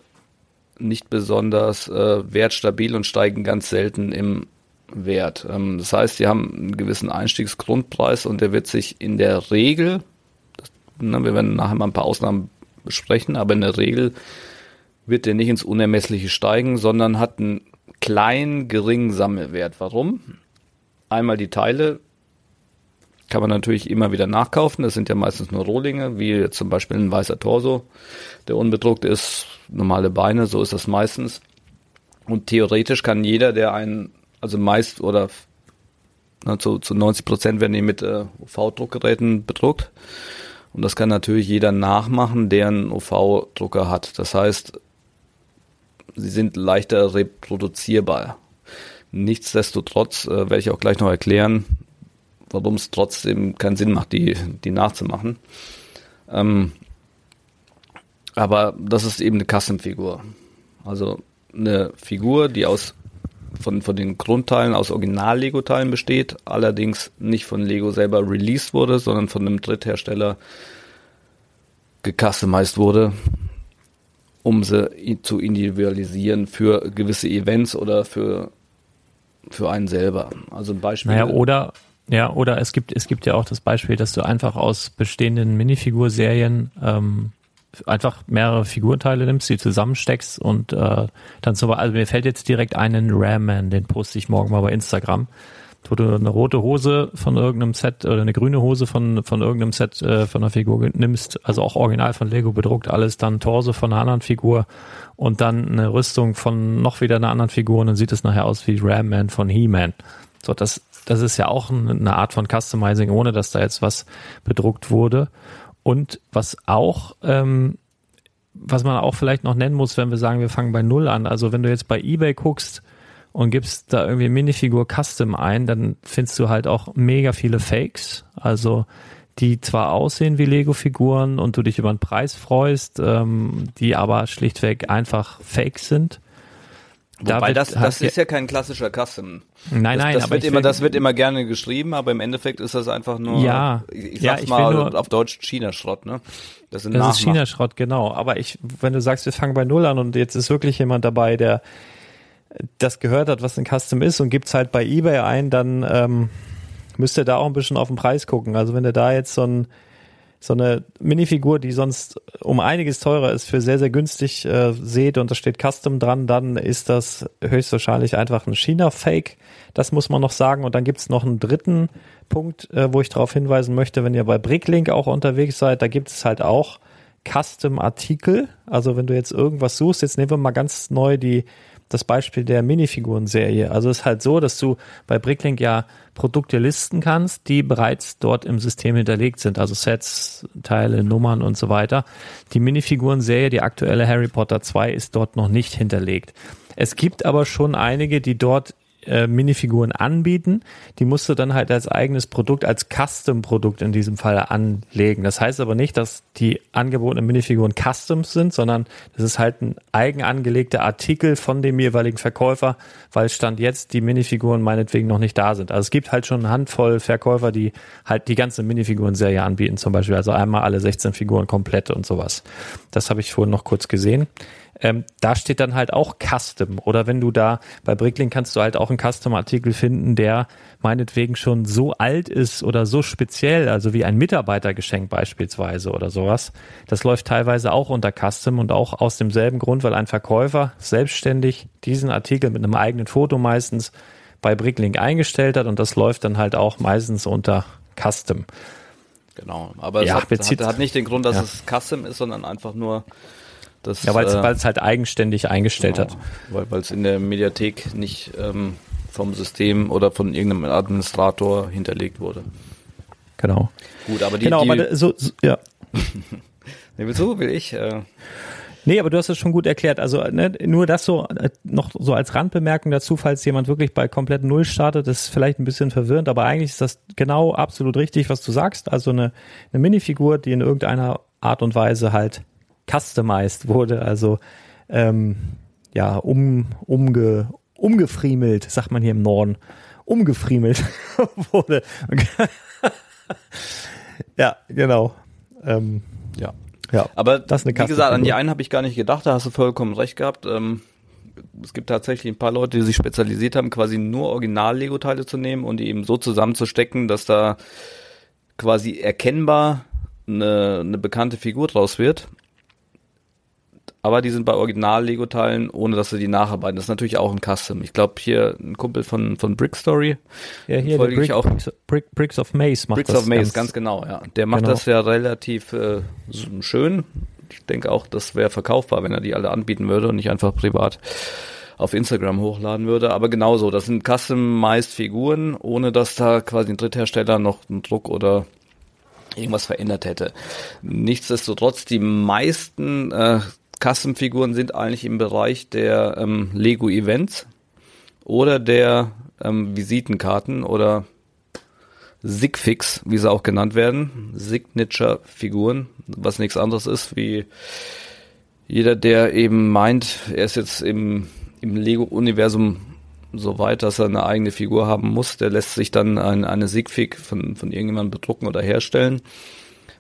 nicht besonders äh, wertstabil und steigen ganz selten im Wert. Ähm, das heißt, sie haben einen gewissen Einstiegsgrundpreis und der wird sich in der Regel, das, na, wir werden nachher mal ein paar Ausnahmen besprechen, aber in der Regel wird der nicht ins Unermessliche steigen, sondern hat einen kleinen, geringen Sammelwert. Warum? Einmal die Teile kann man natürlich immer wieder nachkaufen. Das sind ja meistens nur Rohlinge, wie zum Beispiel ein weißer Torso, der unbedruckt ist, normale Beine, so ist das meistens. Und theoretisch kann jeder, der einen, also meist oder na, zu, zu 90 Prozent werden die mit äh, UV-Druckgeräten bedruckt. Und das kann natürlich jeder nachmachen, der einen UV-Drucker hat. Das heißt, sie sind leichter reproduzierbar. Nichtsdestotrotz äh, werde ich auch gleich noch erklären, warum es trotzdem keinen Sinn macht, die, die nachzumachen. Ähm, aber das ist eben eine Custom-Figur. Also eine Figur, die aus von, von den Grundteilen aus Original-Lego-Teilen besteht, allerdings nicht von Lego selber released wurde, sondern von einem Dritthersteller gecustomized wurde, um sie zu individualisieren für gewisse Events oder für, für einen selber. Also ein Beispiel. Naja, oder ja, oder es gibt, es gibt ja auch das Beispiel, dass du einfach aus bestehenden Minifigurserien ähm, einfach mehrere Figurteile nimmst, die zusammensteckst und äh, dann so, also mir fällt jetzt direkt einen Ram Man, den poste ich morgen mal bei Instagram, wo du eine rote Hose von irgendeinem Set oder eine grüne Hose von, von irgendeinem Set äh, von einer Figur nimmst, also auch original von Lego bedruckt, alles dann Torso von einer anderen Figur und dann eine Rüstung von noch wieder einer anderen Figur und dann sieht es nachher aus wie Ram Man von He-Man. So, das das ist ja auch eine Art von Customizing, ohne dass da jetzt was bedruckt wurde. Und was auch, ähm, was man auch vielleicht noch nennen muss, wenn wir sagen, wir fangen bei Null an. Also wenn du jetzt bei eBay guckst und gibst da irgendwie Minifigur Custom ein, dann findest du halt auch mega viele Fakes. Also die zwar aussehen wie Lego-Figuren und du dich über den Preis freust, ähm, die aber schlichtweg einfach Fake sind. Wobei das, das ist ja kein klassischer Custom. Nein, das, nein, das aber wird immer, das wird immer gerne geschrieben, aber im Endeffekt ist das einfach nur, ja, ich, ja, sag's ich mal nur, auf Deutsch China-Schrott, ne? Das, sind das ist China-Schrott, genau. Aber ich, wenn du sagst, wir fangen bei Null an und jetzt ist wirklich jemand dabei, der das gehört hat, was ein Custom ist und gibt's halt bei eBay ein, dann ähm, müsste da auch ein bisschen auf den Preis gucken. Also wenn du da jetzt so ein so eine Minifigur, die sonst um einiges teurer ist, für sehr, sehr günstig äh, seht und da steht Custom dran, dann ist das höchstwahrscheinlich einfach ein China-Fake. Das muss man noch sagen. Und dann gibt's noch einen dritten Punkt, äh, wo ich darauf hinweisen möchte, wenn ihr bei Bricklink auch unterwegs seid, da gibt es halt auch Custom-Artikel. Also wenn du jetzt irgendwas suchst, jetzt nehmen wir mal ganz neu die das Beispiel der Minifiguren-Serie. Also es ist halt so, dass du bei Bricklink ja Produkte listen kannst, die bereits dort im System hinterlegt sind, also Sets, Teile, Nummern und so weiter. Die Minifiguren-Serie, die aktuelle Harry Potter 2, ist dort noch nicht hinterlegt. Es gibt aber schon einige, die dort äh, Minifiguren anbieten, die musst du dann halt als eigenes Produkt, als Custom-Produkt in diesem Fall anlegen. Das heißt aber nicht, dass die angebotenen Minifiguren Customs sind, sondern das ist halt ein eigen angelegter Artikel von dem jeweiligen Verkäufer, weil Stand jetzt die Minifiguren meinetwegen noch nicht da sind. Also es gibt halt schon eine Handvoll Verkäufer, die halt die ganze Minifiguren-Serie anbieten, zum Beispiel. Also einmal alle 16 Figuren komplett und sowas. Das habe ich vorhin noch kurz gesehen ähm, da steht dann halt auch Custom. Oder wenn du da bei Bricklink kannst du halt auch einen Custom-Artikel finden, der meinetwegen schon so alt ist oder so speziell, also wie ein Mitarbeitergeschenk beispielsweise oder sowas. Das läuft teilweise auch unter Custom und auch aus demselben Grund, weil ein Verkäufer selbstständig diesen Artikel mit einem eigenen Foto meistens bei Bricklink eingestellt hat und das läuft dann halt auch meistens unter Custom. Genau, aber ja, es hat, hat, hat, nicht den Grund, dass ja. es Custom ist, sondern einfach nur das, ja, weil es äh, halt eigenständig eingestellt genau, hat. Weil es in der Mediathek nicht ähm, vom System oder von irgendeinem Administrator hinterlegt wurde. Genau. Gut, aber die. Genau, die, aber so, so ja. nee, so will ich. Äh, Nee, aber du hast es schon gut erklärt. Also ne, nur das so äh, noch so als Randbemerkung dazu, falls jemand wirklich bei komplett Null startet, ist vielleicht ein bisschen verwirrend, aber eigentlich ist das genau absolut richtig, was du sagst. Also eine, eine Minifigur, die in irgendeiner Art und Weise halt customized wurde, also ähm, ja, um, umge, umgefriemelt, sagt man hier im Norden, umgefriemelt wurde. ja, genau. Ähm, Ja. ja, Aber Das ist eine wie gesagt, an die einen habe ich gar nicht gedacht, da hast du vollkommen recht gehabt. Ähm, es gibt tatsächlich ein paar Leute, die sich spezialisiert haben, quasi nur Original-Lego-Teile zu nehmen und die eben so zusammenzustecken, dass da quasi erkennbar eine, eine bekannte Figur draus wird. Aber die sind bei Original-Lego-Teilen, ohne dass sie die nacharbeiten. Das ist natürlich auch ein Custom. Ich glaube, hier ein Kumpel von, von Brick Story, ja hier folge der ich Brick, auch. Bricks, Brick, Bricks of Maze macht Bricks das of Maze, ganz, genau, ja. Der macht Genau. das ja relativ äh, schön. Ich denke auch, das wäre verkaufbar, wenn er die alle anbieten würde und nicht einfach privat auf Instagram hochladen würde. Aber genauso, das sind customized Figuren, ohne dass da quasi ein Dritthersteller noch einen Druck oder irgendwas verändert hätte. Nichtsdestotrotz, die meisten äh, Custom-Figuren sind eigentlich im Bereich der ähm, Lego-Events oder der ähm, Visitenkarten oder Sigfix, wie sie auch genannt werden, Signature-Figuren, was nichts anderes ist, wie jeder, der eben meint, er ist jetzt im, im Lego-Universum so weit, dass er eine eigene Figur haben muss, der lässt sich dann ein, eine Sigfig von, von irgendjemandem bedrucken oder herstellen.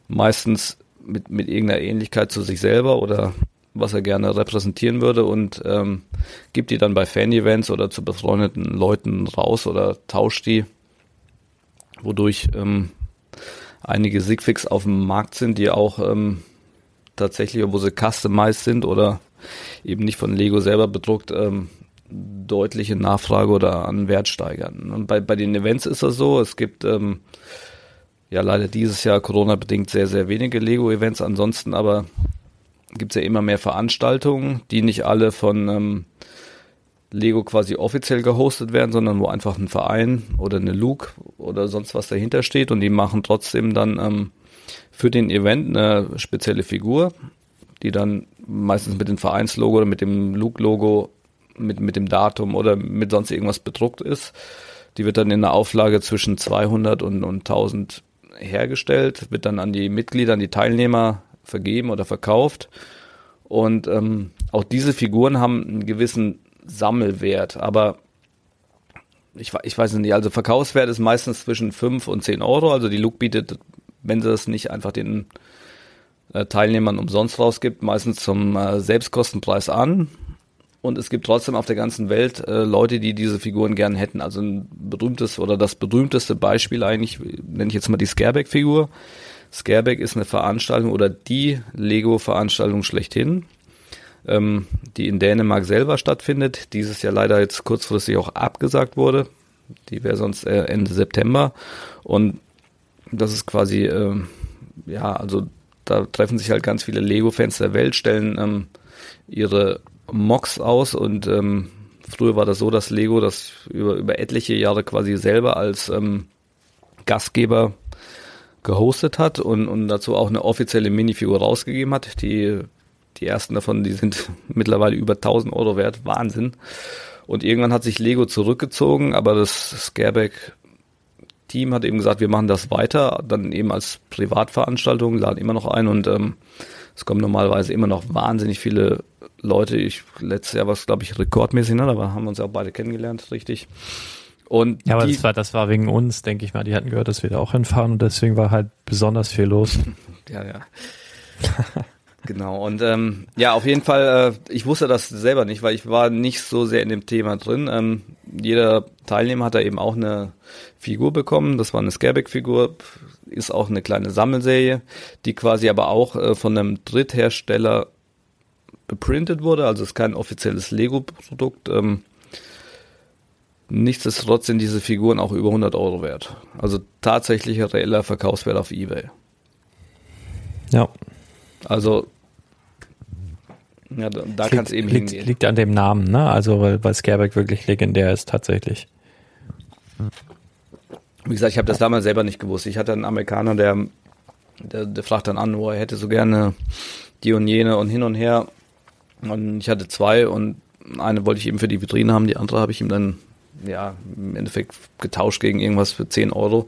Meistens mit, mit irgendeiner Ähnlichkeit zu sich selber oder was er gerne repräsentieren würde und ähm, gibt die dann bei Fan-Events oder zu befreundeten Leuten raus oder tauscht die wodurch ähm, einige Sigfigs auf dem Markt sind, die auch ähm, tatsächlich, obwohl sie customized sind oder eben nicht von Lego selber bedruckt, ähm, deutliche Nachfrage oder an Wert steigern. Und bei, bei den Events ist das so, es gibt ähm, ja leider dieses Jahr Corona-bedingt sehr, sehr wenige Lego-Events, ansonsten aber gibt es ja immer mehr Veranstaltungen, die nicht alle von ähm, Lego quasi offiziell gehostet werden, sondern wo einfach ein Verein oder eine Luke oder sonst was dahinter steht und die machen trotzdem dann ähm, für den Event eine spezielle Figur, die dann meistens mit dem Vereinslogo oder mit dem Luke-Logo, mit, mit dem Datum oder mit sonst irgendwas bedruckt ist. Die wird dann in einer Auflage zwischen 200 und, und 1000 hergestellt, wird dann an die Mitglieder, an die Teilnehmer vergeben oder verkauft. Und ähm, auch diese Figuren haben einen gewissen Sammelwert, aber ich, ich weiß nicht, also Verkaufswert ist meistens zwischen 5 und 10 Euro. Also die Look bietet, wenn sie es nicht einfach den äh, Teilnehmern umsonst rausgibt, meistens zum äh, Selbstkostenpreis an. Und es gibt trotzdem auf der ganzen Welt äh, Leute, die diese Figuren gern hätten. Also ein berühmtes oder das berühmteste Beispiel eigentlich, nenne ich jetzt mal die Scareback-Figur. Scareback ist eine Veranstaltung oder die Lego-Veranstaltung schlechthin, ähm, die in Dänemark selber stattfindet. Dieses Jahr leider jetzt kurzfristig auch abgesagt wurde. Die wäre sonst äh, Ende September. Und das ist quasi, ähm, ja, also da treffen sich halt ganz viele Lego-Fans der Welt, stellen ähm, ihre Mocks aus und ähm, früher war das so, dass Lego das über, über etliche Jahre quasi selber als ähm, Gastgeber gehostet hat und, und dazu auch eine offizielle Minifigur rausgegeben hat. Die, die ersten davon, die sind mittlerweile über 1000 Euro wert. Wahnsinn. Und irgendwann hat sich Lego zurückgezogen, aber das Scareback Team hat eben gesagt, wir machen das weiter, dann eben als Privatveranstaltung, laden immer noch ein und ähm, es kommen normalerweise immer noch wahnsinnig viele Leute. Ich letztes Jahr war es, glaube ich, rekordmäßig, ne? Da haben wir uns ja auch beide kennengelernt, richtig. Und Ja, aber die, das war, das war wegen uns, denke ich mal. Die hatten gehört, dass wir da auch hinfahren und deswegen war halt besonders viel los. Ja, ja. genau. Und ähm, ja, auf jeden Fall, äh, ich wusste das selber nicht, weil ich war nicht so sehr in dem Thema drin. Ähm, jeder Teilnehmer hat da eben auch eine Figur bekommen. Das war eine Scareback-Figur, ist auch eine kleine Sammelserie, die quasi aber auch äh, von einem Dritthersteller beprintet wurde. Also ist kein offizielles Lego-Produkt. Ähm, nichtsdestotrotz sind diese Figuren auch über 100 Euro wert. Also tatsächlicher reeller Verkaufswert auf eBay. Ja. Also, ja, da, da kann es eben liegt, hingehen. liegt an dem Namen, ne? Also weil, weil Scareback wirklich legendär ist tatsächlich. Wie gesagt, ich habe das damals selber nicht gewusst. Ich hatte einen Amerikaner, der, der, der fragt dann an, wo er hätte so gerne die und jene und hin und her. Und ich hatte zwei und eine wollte ich eben für die Vitrine haben, die andere habe ich ihm dann ja im Endeffekt getauscht gegen irgendwas für 10 Euro.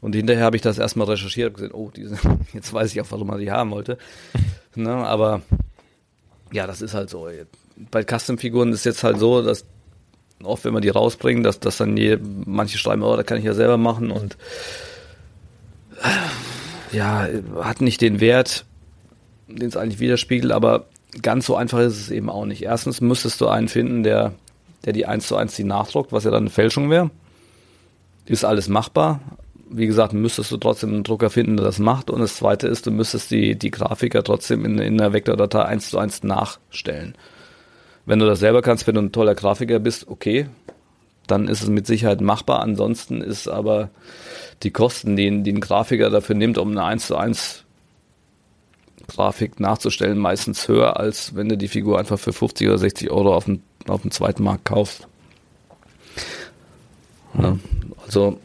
Und hinterher habe ich das erstmal recherchiert und gesehen, oh, diese, jetzt weiß ich auch, warum er die haben wollte. ne, aber ja, das ist halt so. Bei Custom-Figuren ist jetzt halt so, dass oft, wenn wir die rausbringen, dass, dass dann je, manche schreiben, oh, da kann ich ja selber machen und äh, ja, hat nicht den Wert, den es eigentlich widerspiegelt, aber ganz so einfach ist es eben auch nicht. Erstens müsstest du einen finden, der, der die eins zu eins die nachdruckt, was ja dann eine Fälschung wäre. Ist alles machbar. Wie gesagt, müsstest du trotzdem einen Drucker finden, der das macht. Und das zweite ist, du müsstest die, die Grafiker trotzdem in, in der Vektordatei eins zu eins nachstellen. Wenn du das selber kannst, wenn du ein toller Grafiker bist, okay, dann ist es mit Sicherheit machbar. Ansonsten ist aber die Kosten, die, die ein Grafiker dafür nimmt, um eine 1 zu 1 Grafik nachzustellen, meistens höher, als wenn du die Figur einfach für 50 oder 60 Euro auf dem, auf dem zweiten Markt kaufst. Ja, also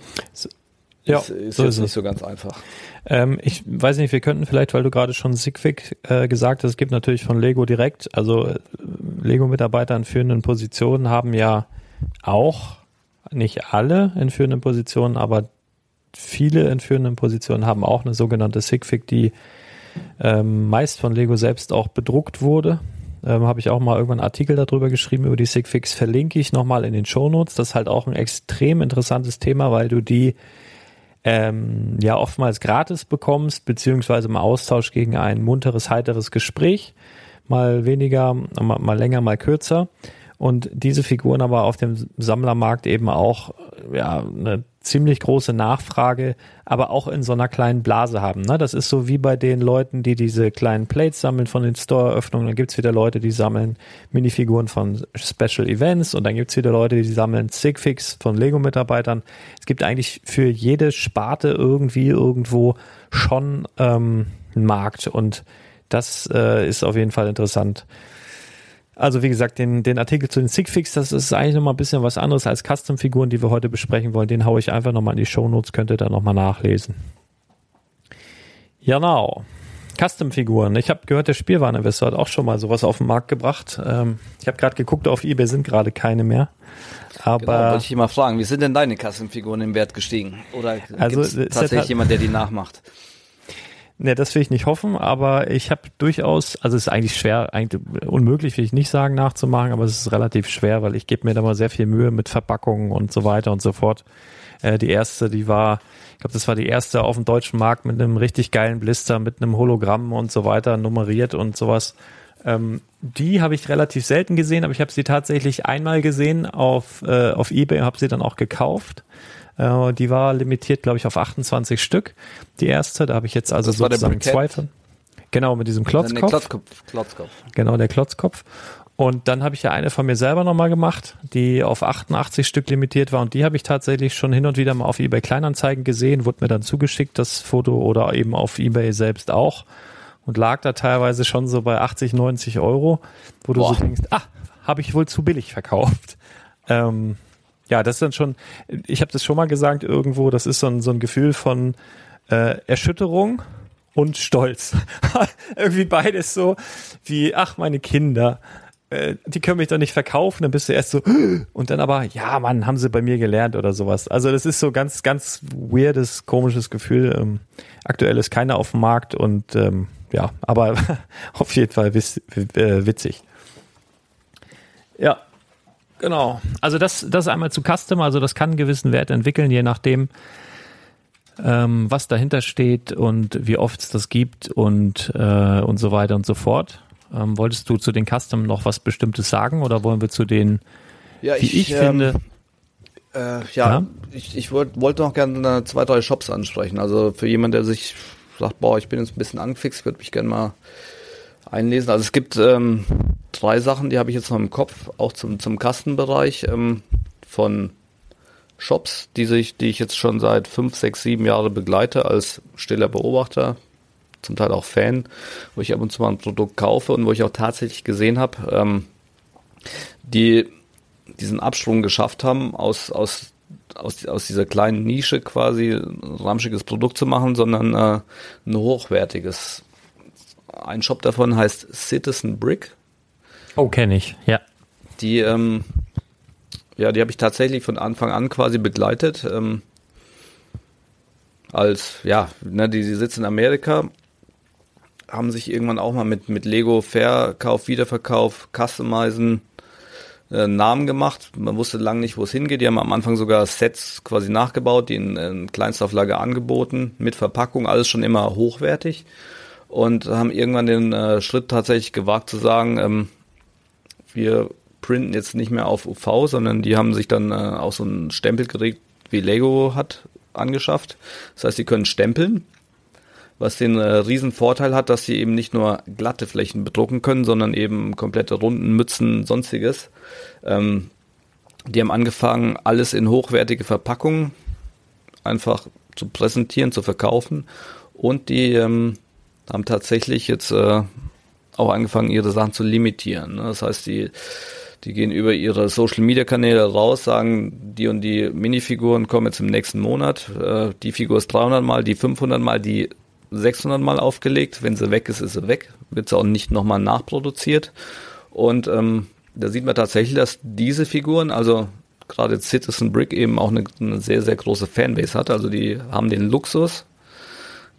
ja, ist, ist so jetzt ist nicht so ganz einfach. Ähm, ich weiß nicht, wir könnten vielleicht, weil du gerade schon Sigvik äh, gesagt hast, es gibt natürlich von Lego direkt, also äh, Lego-Mitarbeiter in führenden Positionen haben ja auch, nicht alle in führenden Positionen, aber viele in führenden Positionen haben auch eine sogenannte Sigvik, die ähm, meist von Lego selbst auch bedruckt wurde. Ähm, Habe ich auch mal irgendwann einen Artikel darüber geschrieben, über die Sigfix verlinke ich nochmal in den Shownotes. Das ist halt auch ein extrem interessantes Thema, weil du die ähm, ja oftmals gratis bekommst, beziehungsweise im Austausch gegen ein munteres, heiteres Gespräch. Mal weniger, mal, mal länger, mal kürzer. Und diese Figuren aber auf dem Sammlermarkt eben auch ja, eine ziemlich große Nachfrage, aber auch in so einer kleinen Blase haben. Ne? Das ist so wie bei den Leuten, die diese kleinen Plates sammeln von den Store-Eröffnungen. Dann gibt's wieder Leute, die sammeln Minifiguren von Special Events und dann gibt's wieder Leute, die sammeln Sigfix von Lego-Mitarbeitern. Es gibt eigentlich für jede Sparte irgendwie irgendwo schon ähm, einen Markt und das äh, ist auf jeden Fall interessant. Also wie gesagt, den, den Artikel zu den Sigfix, das ist eigentlich nochmal ein bisschen was anderes als Custom-Figuren, die wir heute besprechen wollen. Den haue ich einfach nochmal in die Shownotes, könnt ihr da nochmal nachlesen. Genau. Custom-Figuren. Ich habe gehört, der Spielwareninvestor hat auch schon mal sowas auf den Markt gebracht. Ähm, ich habe gerade geguckt, auf Ebay sind gerade keine mehr. Aber Genau, wollte ich dich mal fragen, wie sind denn deine Kassenfiguren im Wert gestiegen? Oder Also, gibt's es ist tatsächlich jemand, der die nachmacht? Ne, das will ich nicht hoffen, aber ich habe durchaus, also es ist eigentlich schwer, eigentlich unmöglich, will ich nicht sagen, nachzumachen, aber es ist relativ schwer, weil ich gebe mir da mal sehr viel Mühe mit Verpackungen und so weiter und so fort. Äh, die erste, die war, ich glaube, das war die erste auf dem deutschen Markt mit einem richtig geilen Blister, mit einem Hologramm und so weiter, nummeriert und sowas. Ähm, die habe ich relativ selten gesehen, aber ich habe sie tatsächlich einmal gesehen auf, äh, auf Ebay und habe sie dann auch gekauft. Äh, die war limitiert, glaube ich, auf 28 Stück. Die erste, da habe ich jetzt also Das sozusagen zwei von. Genau, mit diesem Klotzkopf. Klotzkopf. Klotzkopf. Genau, der Klotzkopf. Und dann habe ich ja eine von mir selber nochmal gemacht, die auf 88 Stück limitiert war. Und die habe ich tatsächlich schon hin und wieder mal auf eBay Kleinanzeigen gesehen, wurde mir dann zugeschickt, das Foto, oder eben auf eBay selbst auch. Und lag da teilweise schon so bei 80, 90 Euro, wo du Boah. so denkst, ah, habe ich wohl zu billig verkauft. Ähm, ja, das ist dann schon, ich habe das schon mal gesagt irgendwo, das ist so ein, so ein Gefühl von äh, Erschütterung und Stolz. Irgendwie beides so wie, ach, meine Kinder, äh, die können mich doch nicht verkaufen, dann bist du erst so, und dann aber, ja, Mann, haben sie bei mir gelernt oder sowas. Also das ist so ganz, ganz weirdes, komisches Gefühl. Ähm, aktuell ist keiner auf dem Markt und ähm, ja, aber auf jeden Fall wiss, äh, witzig. Ja, genau. Also das, das einmal zu Custom, also das kann einen gewissen Wert entwickeln, je nachdem, ähm, was dahinter steht und wie oft es das gibt und, äh, und so weiter und so fort. Ähm, wolltest du zu den Custom noch was Bestimmtes sagen oder wollen wir zu den, Ja, wie ich, ähm, finde, Äh, ja, Ja? ich, ich wollt, wollte noch gerne zwei, drei Shops ansprechen. Also für jemanden, der sich sagt, boah, ich bin jetzt ein bisschen angefixt, würde mich gerne mal einlesen. Also es gibt ähm, drei Sachen, die habe ich jetzt noch im Kopf, auch zum, zum Kastenbereich ähm, von Shops, die, sich, die ich jetzt schon seit fünf, sechs, sieben Jahre begleite als stiller Beobachter, zum Teil auch Fan, wo ich ab und zu mal ein Produkt kaufe und wo ich auch tatsächlich gesehen habe, ähm, die diesen Absprung geschafft haben, aus, aus, aus, aus dieser kleinen Nische quasi ein ramschiges Produkt zu machen, sondern äh, ein hochwertiges. Ein Shop davon heißt Citizen Brick. oh, kenne ich, ja. Die, ähm, ja, die habe ich tatsächlich von Anfang an quasi begleitet. Ähm, als, ja, ne, die, die sitzen in Amerika, haben sich irgendwann auch mal mit, mit Lego Verkauf, Wiederverkauf, Customizen, äh, Namen gemacht. Man wusste lange nicht, wo es hingeht. Die haben am Anfang sogar Sets quasi nachgebaut, die in, in Kleinstauflage angeboten, mit Verpackung, alles schon immer hochwertig. Und haben irgendwann den äh, Schritt tatsächlich gewagt zu sagen, ähm, wir printen jetzt nicht mehr auf UV, sondern die haben sich dann äh, auch so ein Stempelgerät wie Lego hat angeschafft. Das heißt, sie können stempeln, was den äh, riesen Vorteil hat, dass sie eben nicht nur glatte Flächen bedrucken können, sondern eben komplette runden Mützen, sonstiges. Ähm, die haben angefangen, alles in hochwertige Verpackungen einfach zu präsentieren, zu verkaufen und die ähm, haben tatsächlich jetzt äh, auch angefangen, ihre Sachen zu limitieren. Ne? Das heißt, die die gehen über ihre Social Media Kanäle raus, sagen, die und die Minifiguren kommen jetzt im nächsten Monat. Äh, die Figur ist 300 mal, die 500 mal, die 600 mal aufgelegt. Wenn sie weg ist, ist sie weg. Wird sie auch nicht nochmal nachproduziert. Und ähm, da sieht man tatsächlich, dass diese Figuren, also gerade Citizen Brick eben auch eine, eine sehr, sehr große Fanbase hat. Also die haben den Luxus,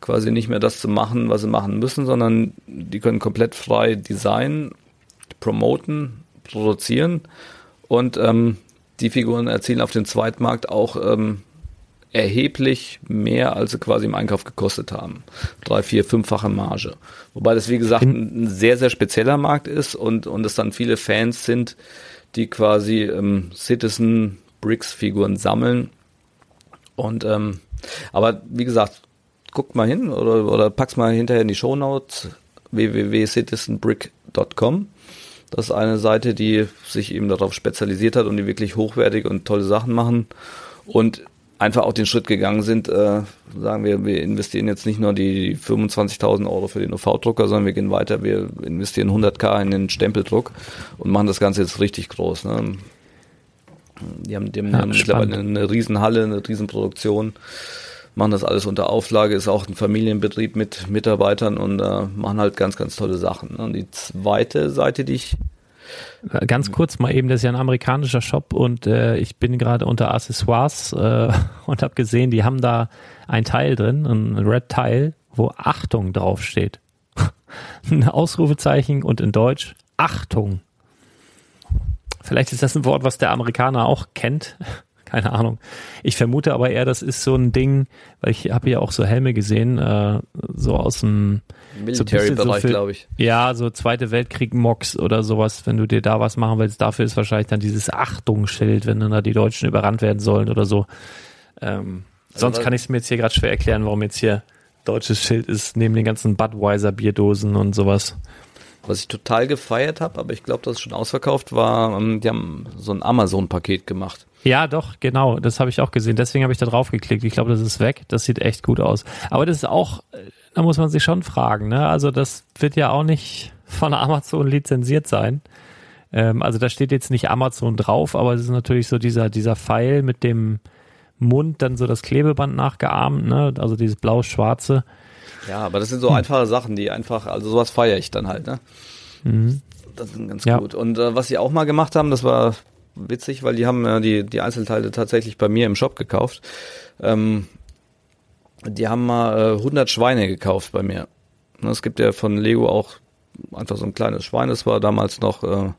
quasi nicht mehr das zu machen, was sie machen müssen, sondern die können komplett frei designen, promoten, produzieren und ähm, die Figuren erzielen auf dem Zweitmarkt auch ähm, erheblich mehr, als sie quasi im Einkauf gekostet haben. Drei, vier, fünffache Marge. Wobei das, wie gesagt, ein, sehr, sehr spezieller Markt ist und, und es dann viele Fans sind, die quasi ähm, Citizen Bricks Figuren sammeln. Und ähm, aber wie gesagt, guckt mal hin oder, oder pack's mal hinterher in die Shownotes www.citizenbrick.com. Das ist eine Seite, die sich eben darauf spezialisiert hat und die wirklich hochwertige und tolle Sachen machen und einfach auch den Schritt gegangen sind, äh, sagen wir, wir investieren jetzt nicht nur die 25.000 Euro für den UV-Drucker, sondern wir gehen weiter, wir investieren 100k in den Stempeldruck und machen das Ganze jetzt richtig groß. Ne? Die haben, die haben ja, mittlerweile eine, eine Riesenhalle, eine Riesenproduktion machen das alles unter Auflage, ist auch ein Familienbetrieb mit Mitarbeitern und äh, machen halt ganz, ganz tolle Sachen. Und die zweite Seite, die ich Ganz kurz mal eben, das ist ja ein amerikanischer Shop und äh, ich bin gerade unter Accessoires äh, und habe gesehen, die haben da ein Teil drin, ein Red-Teil, wo Achtung draufsteht. ein Ausrufezeichen und in Deutsch Achtung. Vielleicht ist das ein Wort, was der Amerikaner auch kennt keine Ahnung. Ich vermute aber eher, das ist so ein Ding, weil ich habe ja auch so Helme gesehen, äh, so aus dem Military-Bereich, so glaube ich. Ja, so Zweite Weltkrieg-Mocks oder sowas, wenn du dir da was machen willst, dafür ist wahrscheinlich dann dieses Achtungsschild, wenn dann da die Deutschen überrannt werden sollen oder so. Ähm, also sonst kann ich es mir jetzt hier gerade schwer erklären, warum jetzt hier deutsches Schild ist, neben den ganzen Budweiser-Bierdosen und sowas. Was ich total gefeiert habe, aber ich glaube, das ist schon ausverkauft, war, ähm, die haben so ein Amazon-Paket gemacht. Ja, doch, genau. Das habe ich auch gesehen. Deswegen habe ich da drauf geklickt. Ich glaube, das ist weg. Das sieht echt gut aus. Aber das ist auch, äh, da muss man sich schon fragen. Ne? Also das wird ja auch nicht von Amazon lizenziert sein. Ähm, also da steht jetzt nicht Amazon drauf, aber es ist natürlich so dieser dieser Pfeil mit dem Mund, dann so das Klebeband nachgeahmt. Ne? Also dieses blau-schwarze. Ja, aber das sind so hm. einfache Sachen, die einfach, also sowas feiere ich dann halt, ne? Mhm. Das ist ganz ja. gut. Und äh, was sie auch mal gemacht haben, das war witzig, weil die haben ja die, die Einzelteile tatsächlich bei mir im Shop gekauft. Ähm, die haben mal äh, 100 Schweine gekauft bei mir. Ne, es gibt ja von Lego auch einfach so ein kleines Schwein. Das war damals noch, äh,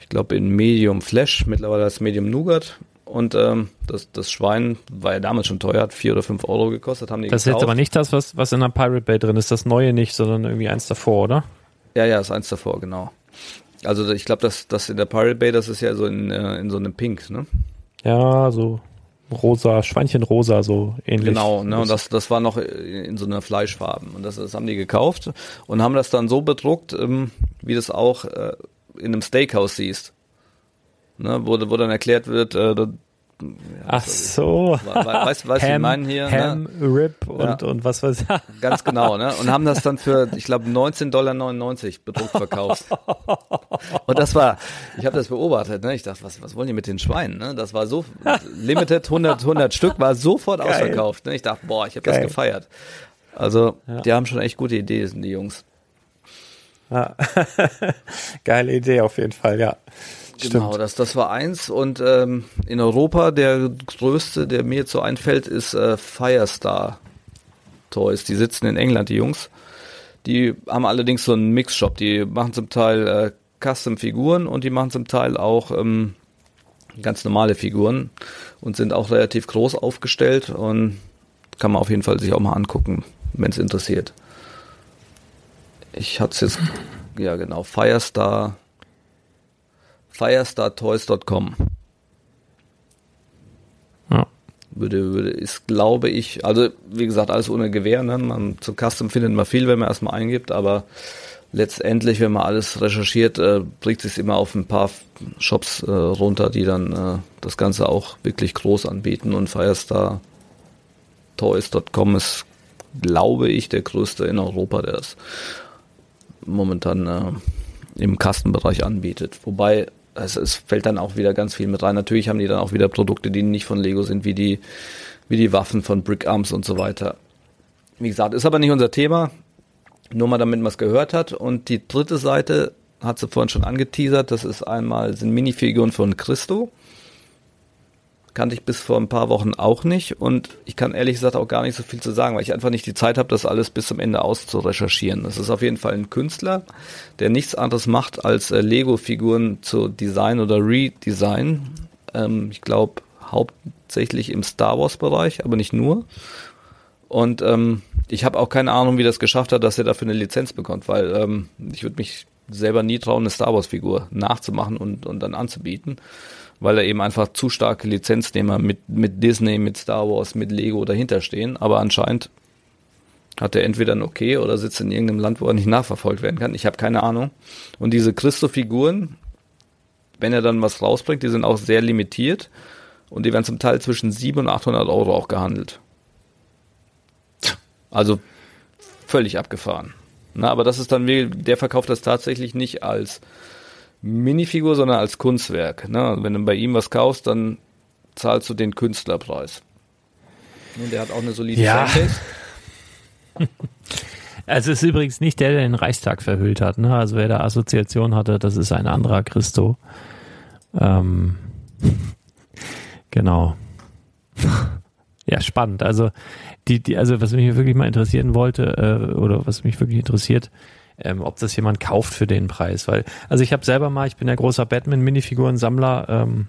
ich glaube, in Medium Flash, mittlerweile als Medium Nougat. Und ähm, das, das Schwein war ja damals schon teuer, hat vier oder fünf Euro gekostet, haben die Das gekauft. ist jetzt aber nicht das, was, was in der Pirate Bay drin ist, das neue nicht, sondern irgendwie eins davor, oder? Ja, ja, ist eins davor, genau. Also ich glaube, das, das in der Pirate Bay, das ist ja so in, äh, in so einem Pink, ne? Ja, so rosa, Schweinchenrosa, so ähnlich. Genau, ne? Und das, das war noch in so einer Fleischfarben. Und das, das haben die gekauft und haben das dann so bedruckt, ähm, wie das auch äh, in einem Steakhouse siehst. Ne? Wo, wo dann erklärt wird, äh, Ach so. Weißt du, was ich meinen hier? Ne? Ham, ne? Rip und, ja. und was weiß ich. Ganz genau, ne? Und haben das dann für, ich glaube, 19,99 Dollar bedruckt verkauft. Und das war, ich habe das beobachtet, ne? Ich dachte, was, was wollen die mit den Schweinen, ne? Das war so, limited 100, 100 Stück, war sofort Geil. ausverkauft, ne? Ich dachte, boah, ich habe das gefeiert. Also, ja. die haben schon echt gute Ideen, die Jungs. Ja. Geile Idee auf jeden Fall, ja. Genau, das, das war eins. Und ähm, in Europa der größte, der mir jetzt so einfällt, ist äh, Firestar Toys. Die sitzen in England, die Jungs. Die haben allerdings so einen Mixshop. Die machen zum Teil äh, Custom-Figuren und die machen zum Teil auch ähm, ganz normale Figuren und sind auch relativ groß aufgestellt und kann man auf jeden Fall sich auch mal angucken, wenn es interessiert. Ich hatte es jetzt, ja genau, Firestar, firestartoys.com. Ja. Würde, würde, ist, glaube ich, also wie gesagt, alles ohne Gewehr, ne? Man, zum Custom findet man viel, wenn man erstmal eingibt, aber letztendlich, wenn man alles recherchiert, äh, bringt sich immer auf ein paar Shops äh, runter, die dann äh, das Ganze auch wirklich groß anbieten und Firestar Toys.com ist, glaube ich, der größte in Europa, der das momentan äh, im Kastenbereich anbietet. Wobei es, es fällt dann auch wieder ganz viel mit rein. Natürlich haben die dann auch wieder Produkte, die nicht von Lego sind, wie die, wie die Waffen von Brick Arms und so weiter. Wie gesagt, ist aber nicht unser Thema. Nur mal damit man es gehört hat. Und die dritte Seite hat sie vorhin schon angeteasert. Das ist einmal, sind Minifiguren von Christo. Kannte ich bis vor ein paar Wochen auch nicht. Und ich kann ehrlich gesagt auch gar nicht so viel zu sagen, weil ich einfach nicht die Zeit habe, das alles bis zum Ende auszurecherchieren. Das ist auf jeden Fall ein Künstler, der nichts anderes macht, als äh, Lego-Figuren zu designen oder redesignen. Ähm, ich glaube, hauptsächlich im Star Wars-Bereich, aber nicht nur. Und ähm, ich habe auch keine Ahnung, wie das geschafft hat, dass er dafür eine Lizenz bekommt, weil ähm, ich würde mich selber nie trauen, eine Star Wars-Figur nachzumachen und, und dann anzubieten, weil da eben einfach zu starke Lizenznehmer mit, mit Disney, mit Star Wars, mit Lego dahinter stehen. Aber anscheinend hat er entweder ein Okay oder sitzt in irgendeinem Land, wo er nicht nachverfolgt werden kann. Ich habe keine Ahnung. Und diese Christo-Figuren, wenn er dann was rausbringt, die sind auch sehr limitiert und die werden zum Teil zwischen 700 und 800 Euro auch gehandelt. Also völlig abgefahren. Na, aber das ist dann, der verkauft das tatsächlich nicht als Minifigur, sondern als Kunstwerk. Ne? Wenn du bei ihm was kaufst, dann zahlst du den Künstlerpreis. Und der hat auch eine solide ja. Also es ist übrigens nicht der, der den Reichstag verhüllt hat. Ne? Also wer da Assoziation hatte, das ist ein anderer Christo. Ähm, genau. ja, spannend. Also die, die, also was mich wirklich mal interessieren wollte, äh, oder was mich wirklich interessiert, ähm, ob das jemand kauft für den Preis. Weil, also ich habe selber mal, ich bin ja großer Batman-Minifiguren-Sammler, ähm,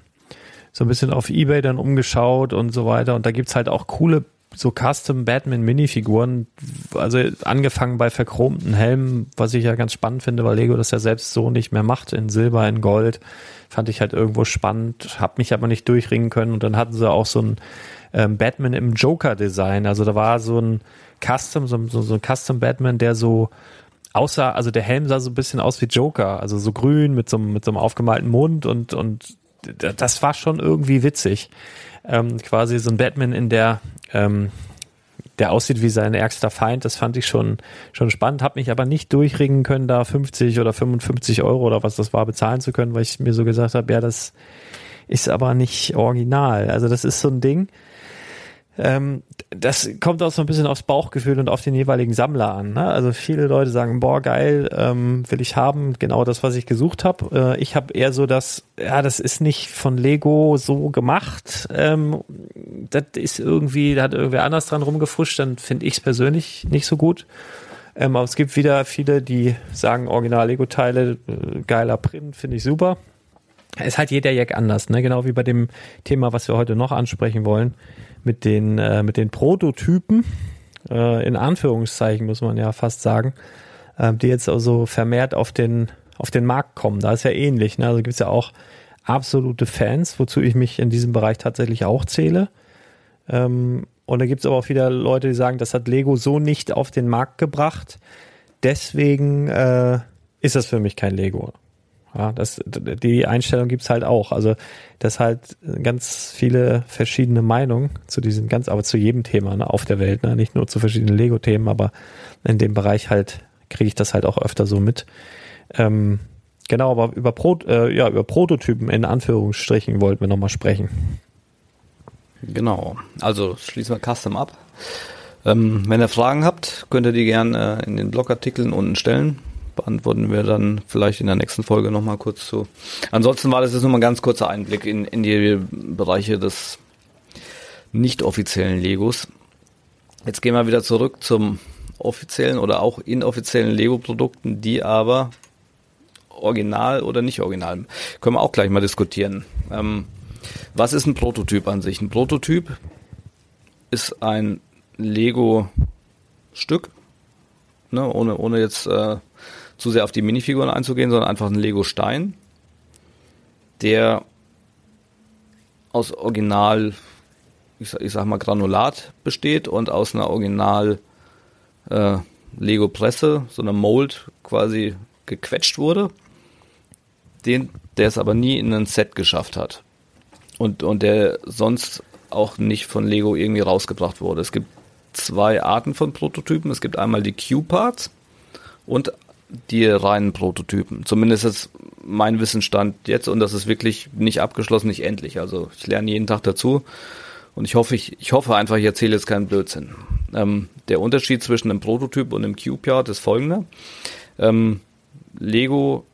so ein bisschen auf Ebay dann umgeschaut und so weiter. Und da gibt's halt auch coole so Custom Batman Minifiguren, also angefangen bei verchromten Helmen, was ich ja ganz spannend finde, weil Lego das ja selbst so nicht mehr macht in Silber, in Gold, fand ich halt irgendwo spannend, hab mich aber nicht durchringen können und dann hatten sie auch so ein ähm, Batman im Joker-Design. Also da war so ein Custom, so, so, so ein Custom Batman, der so aussah, also der Helm sah so ein bisschen aus wie Joker, also so grün mit so, mit so einem aufgemalten Mund und, und das war schon irgendwie witzig. Ähm, quasi so ein Batman in der, ähm, der aussieht wie sein ärgster Feind, das fand ich schon, schon spannend, habe mich aber nicht durchringen können, da 50 oder 55 Euro oder was das war bezahlen zu können, weil ich mir so gesagt habe, ja, das ist aber nicht original. Also das ist so ein Ding, ähm, das kommt auch so ein bisschen aufs Bauchgefühl und auf den jeweiligen Sammler an. Ne? Also viele Leute sagen, boah, geil, ähm, will ich haben, genau das, was ich gesucht habe. Äh, ich habe eher so das, ja, das ist nicht von Lego so gemacht. Ähm, das ist irgendwie, da hat irgendwer anders dran rumgefuscht, dann finde ich es persönlich nicht so gut. Ähm, aber es gibt wieder viele, die sagen, original Lego-Teile, äh, geiler Print, finde ich super. Ist halt jeder Jack anders, ne? Genau wie bei dem Thema, was wir heute noch ansprechen wollen mit den, äh, mit den Prototypen, äh, in Anführungszeichen muss man ja fast sagen, äh, die jetzt also vermehrt auf den, auf den Markt kommen. Da ist ja ähnlich. Ne? Also gibt es ja auch absolute Fans, wozu ich mich in diesem Bereich tatsächlich auch zähle. Ähm, und da gibt es aber auch wieder Leute, die sagen, das hat Lego so nicht auf den Markt gebracht. Deswegen äh, ist das für mich kein Lego. Ja, das, die Einstellung gibt's halt auch. Also das halt ganz viele verschiedene Meinungen zu diesem ganz, aber zu jedem Thema ne, auf der Welt, ne? nicht nur zu verschiedenen Lego-Themen, aber in dem Bereich halt kriege ich das halt auch öfter so mit. Ähm, genau, aber über, Pro, äh, ja, über Prototypen in Anführungsstrichen wollten wir nochmal sprechen. Genau, also schließen wir Custom ab. Ähm, wenn ihr Fragen habt, könnt ihr die gerne äh, in den Blogartikeln unten stellen beantworten wir dann vielleicht in der nächsten Folge nochmal kurz zu. Ansonsten war das jetzt nur mal ein ganz kurzer Einblick in, in die Bereiche des nicht offiziellen Legos. Jetzt gehen wir wieder zurück zum offiziellen oder auch inoffiziellen Lego-Produkten, die aber original oder nicht original. Können wir auch gleich mal diskutieren. Ähm, was ist ein Prototyp an sich? Ein Prototyp ist ein Lego-Stück, ne, ohne, ohne jetzt äh, zu sehr auf die Minifiguren einzugehen, sondern einfach ein Lego-Stein, der aus Original, ich sag, ich sag mal, Granulat besteht und aus einer Original äh, Lego-Presse, so einer Mold quasi gequetscht wurde, den, der es aber nie in ein Set geschafft hat. Und, und der sonst auch nicht von Lego irgendwie rausgebracht wurde. Es gibt zwei Arten von Prototypen. Es gibt einmal die Q-Parts und die reinen Prototypen. Zumindest ist mein Wissensstand jetzt und das ist wirklich nicht abgeschlossen, nicht endlich. Also ich lerne jeden Tag dazu und ich hoffe, ich, ich hoffe einfach, ich erzähle jetzt keinen Blödsinn. Ähm, der Unterschied zwischen einem Prototyp und einem Q-Part ist folgender. Ähm, Lego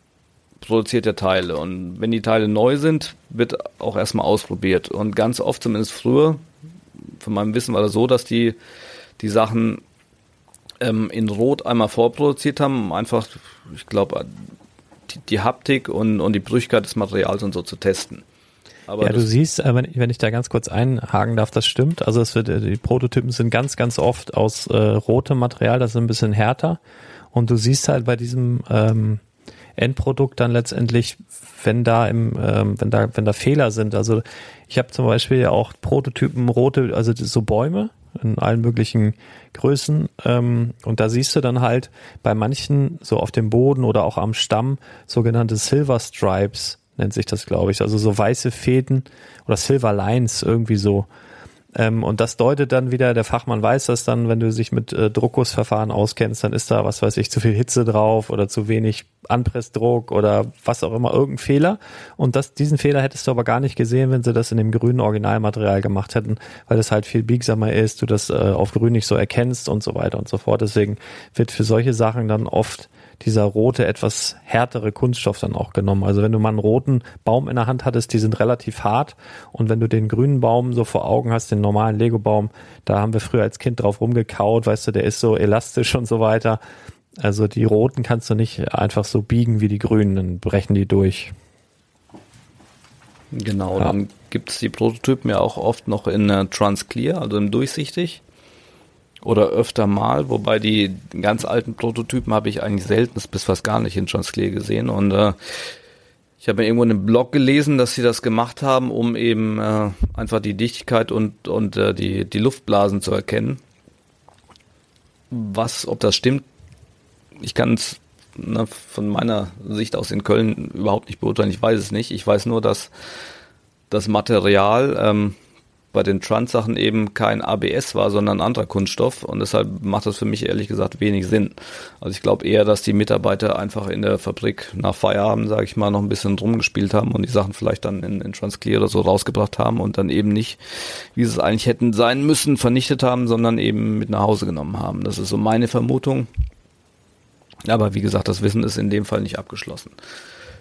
produziert ja Teile und wenn die Teile neu sind, wird auch erstmal ausprobiert und ganz oft, zumindest früher, von meinem Wissen war das so, dass die die Sachen ähm, in Rot einmal vorproduziert haben, um einfach, ich glaube, die, die, Haptik und, und die Brüchigkeit des Materials und so zu testen. Aber ja, du siehst, äh, wenn, ich da ganz kurz einhaken darf, das stimmt. Also es wird, äh, die Prototypen sind ganz, ganz oft aus äh, rotem Material, das ist ein bisschen härter. Und du siehst halt bei diesem ähm, Endprodukt dann letztendlich, wenn da im, ähm, wenn da, wenn da Fehler sind. Also ich habe zum Beispiel ja auch Prototypen rote, also so Bäume, in allen möglichen Größen. Ähm, und da siehst du dann halt bei manchen so auf dem Boden oder auch am Stamm sogenannte Silver Stripes, nennt sich das, glaube ich. Also so weiße Fäden oder Silver Lines irgendwie so. Ähm, und das deutet dann wieder, der Fachmann weiß das dann, wenn du dich mit äh, Druckgussverfahren auskennst, dann ist da, was weiß ich, zu viel Hitze drauf oder zu wenig Anpressdruck oder was auch immer, irgendein Fehler. Und das, diesen Fehler hättest du aber gar nicht gesehen, wenn sie das in dem grünen Originalmaterial gemacht hätten, weil das halt viel biegsamer ist, du das äh, auf grün nicht so erkennst und so weiter und so fort. Deswegen wird für solche Sachen dann oft dieser rote, etwas härtere Kunststoff dann auch genommen. Also wenn du mal einen roten Baum in der Hand hattest, die sind relativ hart. Und wenn du den grünen Baum so vor Augen hast, den normalen Lego-Baum, da haben wir früher als Kind drauf rumgekaut, weißt du, der ist so elastisch und so weiter. Also die roten kannst du nicht einfach so biegen wie die grünen, dann brechen die durch. Genau, ja. dann gibt es die Prototypen ja auch oft noch in äh, Transclear, also im durchsichtig oder öfter mal, wobei die ganz alten Prototypen habe ich eigentlich selten bis fast gar nicht in Transclear gesehen und äh, ich habe irgendwo in einem Blog gelesen, dass sie das gemacht haben, um eben äh, einfach die Dichtigkeit und, und äh, die, die Luftblasen zu erkennen. Was, ob das stimmt, ich kann es ne, von meiner Sicht aus in Köln überhaupt nicht beurteilen. Ich weiß es nicht. Ich weiß nur, dass das Material ähm, bei den Trans-Sachen eben kein ABS war, sondern ein anderer Kunststoff und deshalb macht das für mich ehrlich gesagt wenig Sinn. Also ich glaube eher, dass die Mitarbeiter einfach in der Fabrik nach Feierabend, sage ich mal, noch ein bisschen rumgespielt haben und die Sachen vielleicht dann in, in Transclear oder so rausgebracht haben und dann eben nicht, wie sie es eigentlich hätten sein müssen, vernichtet haben, sondern eben mit nach Hause genommen haben. Das ist so meine Vermutung. Aber wie gesagt, das Wissen ist in dem Fall nicht abgeschlossen.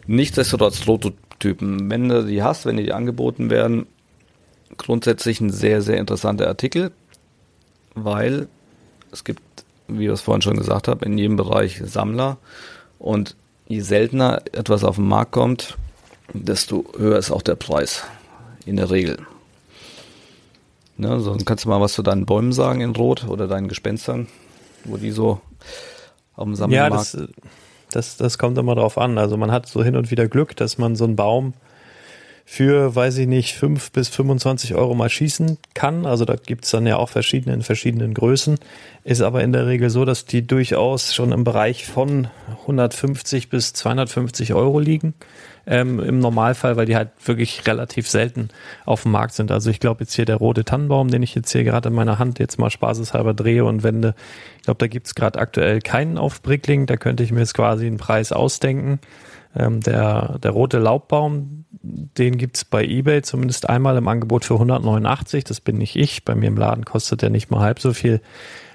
Nichtsdestotrotz Prototypen, wenn du die hast, wenn die angeboten werden, grundsätzlich ein sehr, sehr interessanter Artikel, weil es gibt, wie ich es vorhin schon gesagt habe, in jedem Bereich Sammler und je seltener etwas auf den Markt kommt, desto höher ist auch der Preis. In der Regel. Ne, so, dann kannst du mal was zu deinen Bäumen sagen in Rot oder deinen Gespenstern, wo die so auf dem Sammelmarkt. Ja, das, das, das kommt immer drauf an. Also man hat so hin und wieder Glück, dass man so einen Baum für, weiß ich nicht, fünf bis 25 Euro mal schießen kann. Also da gibt's dann ja auch verschiedene in verschiedenen Größen. Ist aber in der Regel so, dass die durchaus schon im Bereich von 150 bis 250 Euro liegen. Ähm, Im Normalfall, weil die halt wirklich relativ selten auf dem Markt sind. Also ich glaube jetzt hier der rote Tannenbaum, den ich jetzt hier gerade in meiner Hand jetzt mal spaßeshalber drehe und wende. Ich glaube, da gibt's gerade aktuell keinen auf Brickling. Da könnte ich mir jetzt quasi einen Preis ausdenken. Ähm, der, der rote Laubbaum, den gibt's bei eBay zumindest einmal im Angebot für 189. Das bin nicht ich. Bei mir im Laden kostet der nicht mal halb so viel.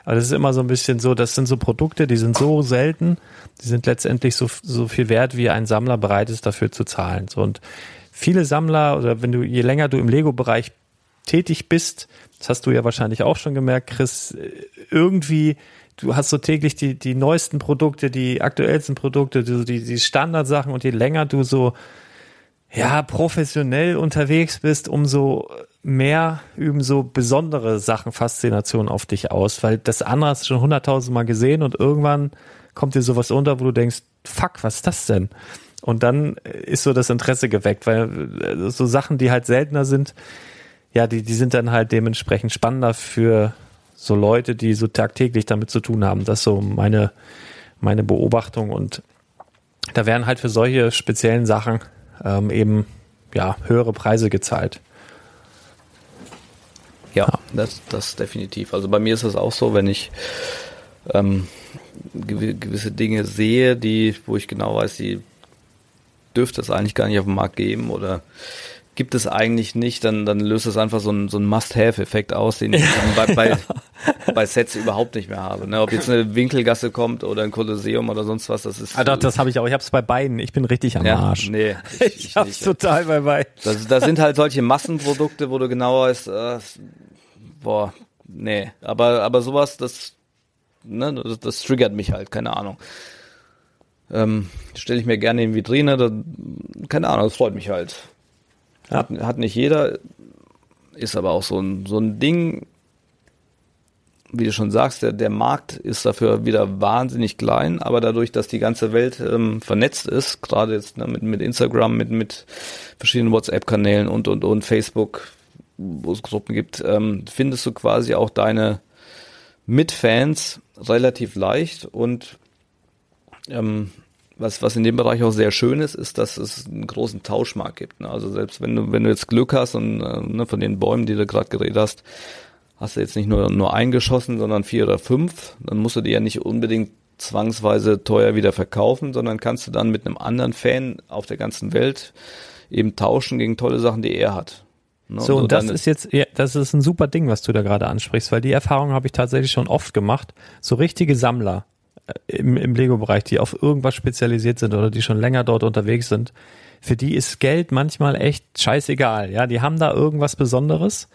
Aber das ist immer so ein bisschen so, das sind so Produkte, die sind so selten, die sind letztendlich so, so viel wert, wie ein Sammler bereit ist, dafür zu zahlen. So, und viele Sammler, oder wenn du, je länger du im Lego-Bereich tätig bist, das hast du ja wahrscheinlich auch schon gemerkt, Chris, irgendwie, du hast so täglich die, die neuesten Produkte, die aktuellsten Produkte, die, die Standardsachen und je länger du so, ja, professionell unterwegs bist, umso mehr üben so besondere Sachen Faszination auf dich aus, weil das andere hast du schon hunderttausendmal gesehen und irgendwann kommt dir sowas unter, wo du denkst, fuck, was ist das denn? Und dann ist so das Interesse geweckt, weil äh, so Sachen, die halt seltener sind, ja, die, die sind dann halt dementsprechend spannender für so Leute, die so tagtäglich damit zu tun haben. Das ist so meine, meine Beobachtung und da werden halt für solche speziellen Sachen ähm, eben ja höhere Preise gezahlt. Ja, ja, Das, das definitiv. Also bei mir ist es auch so, wenn ich ähm, gewisse Dinge sehe, die, wo ich genau weiß, die dürfte es eigentlich gar nicht auf dem Markt geben oder gibt es eigentlich nicht, dann, dann löst es einfach so ein, so ein Must-Have-Effekt aus, den ich bei, bei, bei, Sets überhaupt nicht mehr habe. Ne? Ob jetzt eine Winkelgasse kommt oder ein Kolosseum oder sonst was, das ist. Ah, doch, das habe ich auch. Ich habe es bei beiden. Ich bin richtig am ja, Arsch. Nee, ich, ich, ich hab's total bei beiden. Das, das sind halt solche Massenprodukte, wo du genau weißt, äh, boah, nee. Aber, aber sowas, das, ne, das, das triggert mich halt, keine Ahnung. Ähm, Stelle ich mir gerne in Vitrine, da, keine Ahnung, das freut mich halt. Hat, hat nicht jeder, ist aber auch so ein, so ein Ding, wie du schon sagst, der, der Markt ist dafür wieder wahnsinnig klein, aber dadurch, dass die ganze Welt ähm, vernetzt ist, gerade jetzt ne, mit, mit Instagram, mit, mit verschiedenen WhatsApp-Kanälen und, und, und Facebook, wo es Gruppen gibt, ähm, findest du quasi auch deine Mitfans relativ leicht und ähm, was, was in dem Bereich auch sehr schön ist, ist, dass es einen großen Tauschmarkt gibt. Ne? Also selbst wenn du, wenn du jetzt Glück hast und äh, ne, von den Bäumen, die du gerade geredet hast, hast du jetzt nicht nur, nur eingeschossen, sondern vier oder fünf, dann musst du die ja nicht unbedingt zwangsweise teuer wieder verkaufen, sondern kannst du dann mit einem anderen Fan auf der ganzen Welt eben tauschen gegen tolle Sachen, die er hat. Ne? So, und das ist jetzt, ja, das ist ein super Ding, was du da gerade ansprichst, weil die Erfahrung habe ich tatsächlich schon oft gemacht. So richtige Sammler, im, im Lego-Bereich, die auf irgendwas spezialisiert sind oder die schon länger dort unterwegs sind, für die ist Geld manchmal echt scheißegal. Ja, die haben da irgendwas Besonderes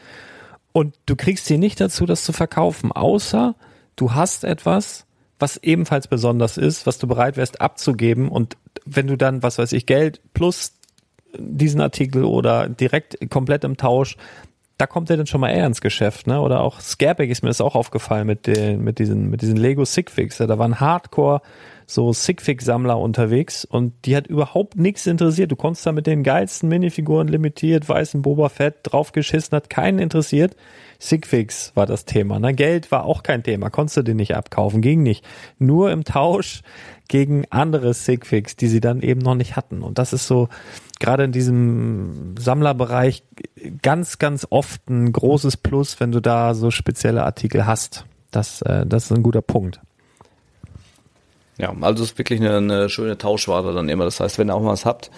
und du kriegst sie nicht dazu, das zu verkaufen, außer du hast etwas, was ebenfalls besonders ist, was du bereit wärst abzugeben und wenn du dann, was weiß ich, Geld plus diesen Artikel oder direkt komplett im Tausch da kommt er dann schon mal eher ins Geschäft, ne? Oder auch Scareback ist mir das auch aufgefallen mit den, mit diesen, mit diesen Lego. Ja, da waren Hardcore so Sigfig-Sammler unterwegs und die hat überhaupt nichts interessiert. Du konntest da mit den geilsten Minifiguren limitiert, weißen Boba Fett draufgeschissen, hat keinen interessiert. Sigfigs war das Thema. Ne? Geld war auch kein Thema, konntest du den nicht abkaufen, ging nicht. Nur im Tausch gegen andere Sigfigs, die sie dann eben noch nicht hatten. Und das ist so, gerade in diesem Sammlerbereich ganz, ganz oft ein großes Plus, wenn du da so spezielle Artikel hast. Das, äh, das ist ein guter Punkt. Ja, also es ist wirklich eine, eine schöne Tauschware dann immer. Das heißt, wenn ihr auch mal was habt,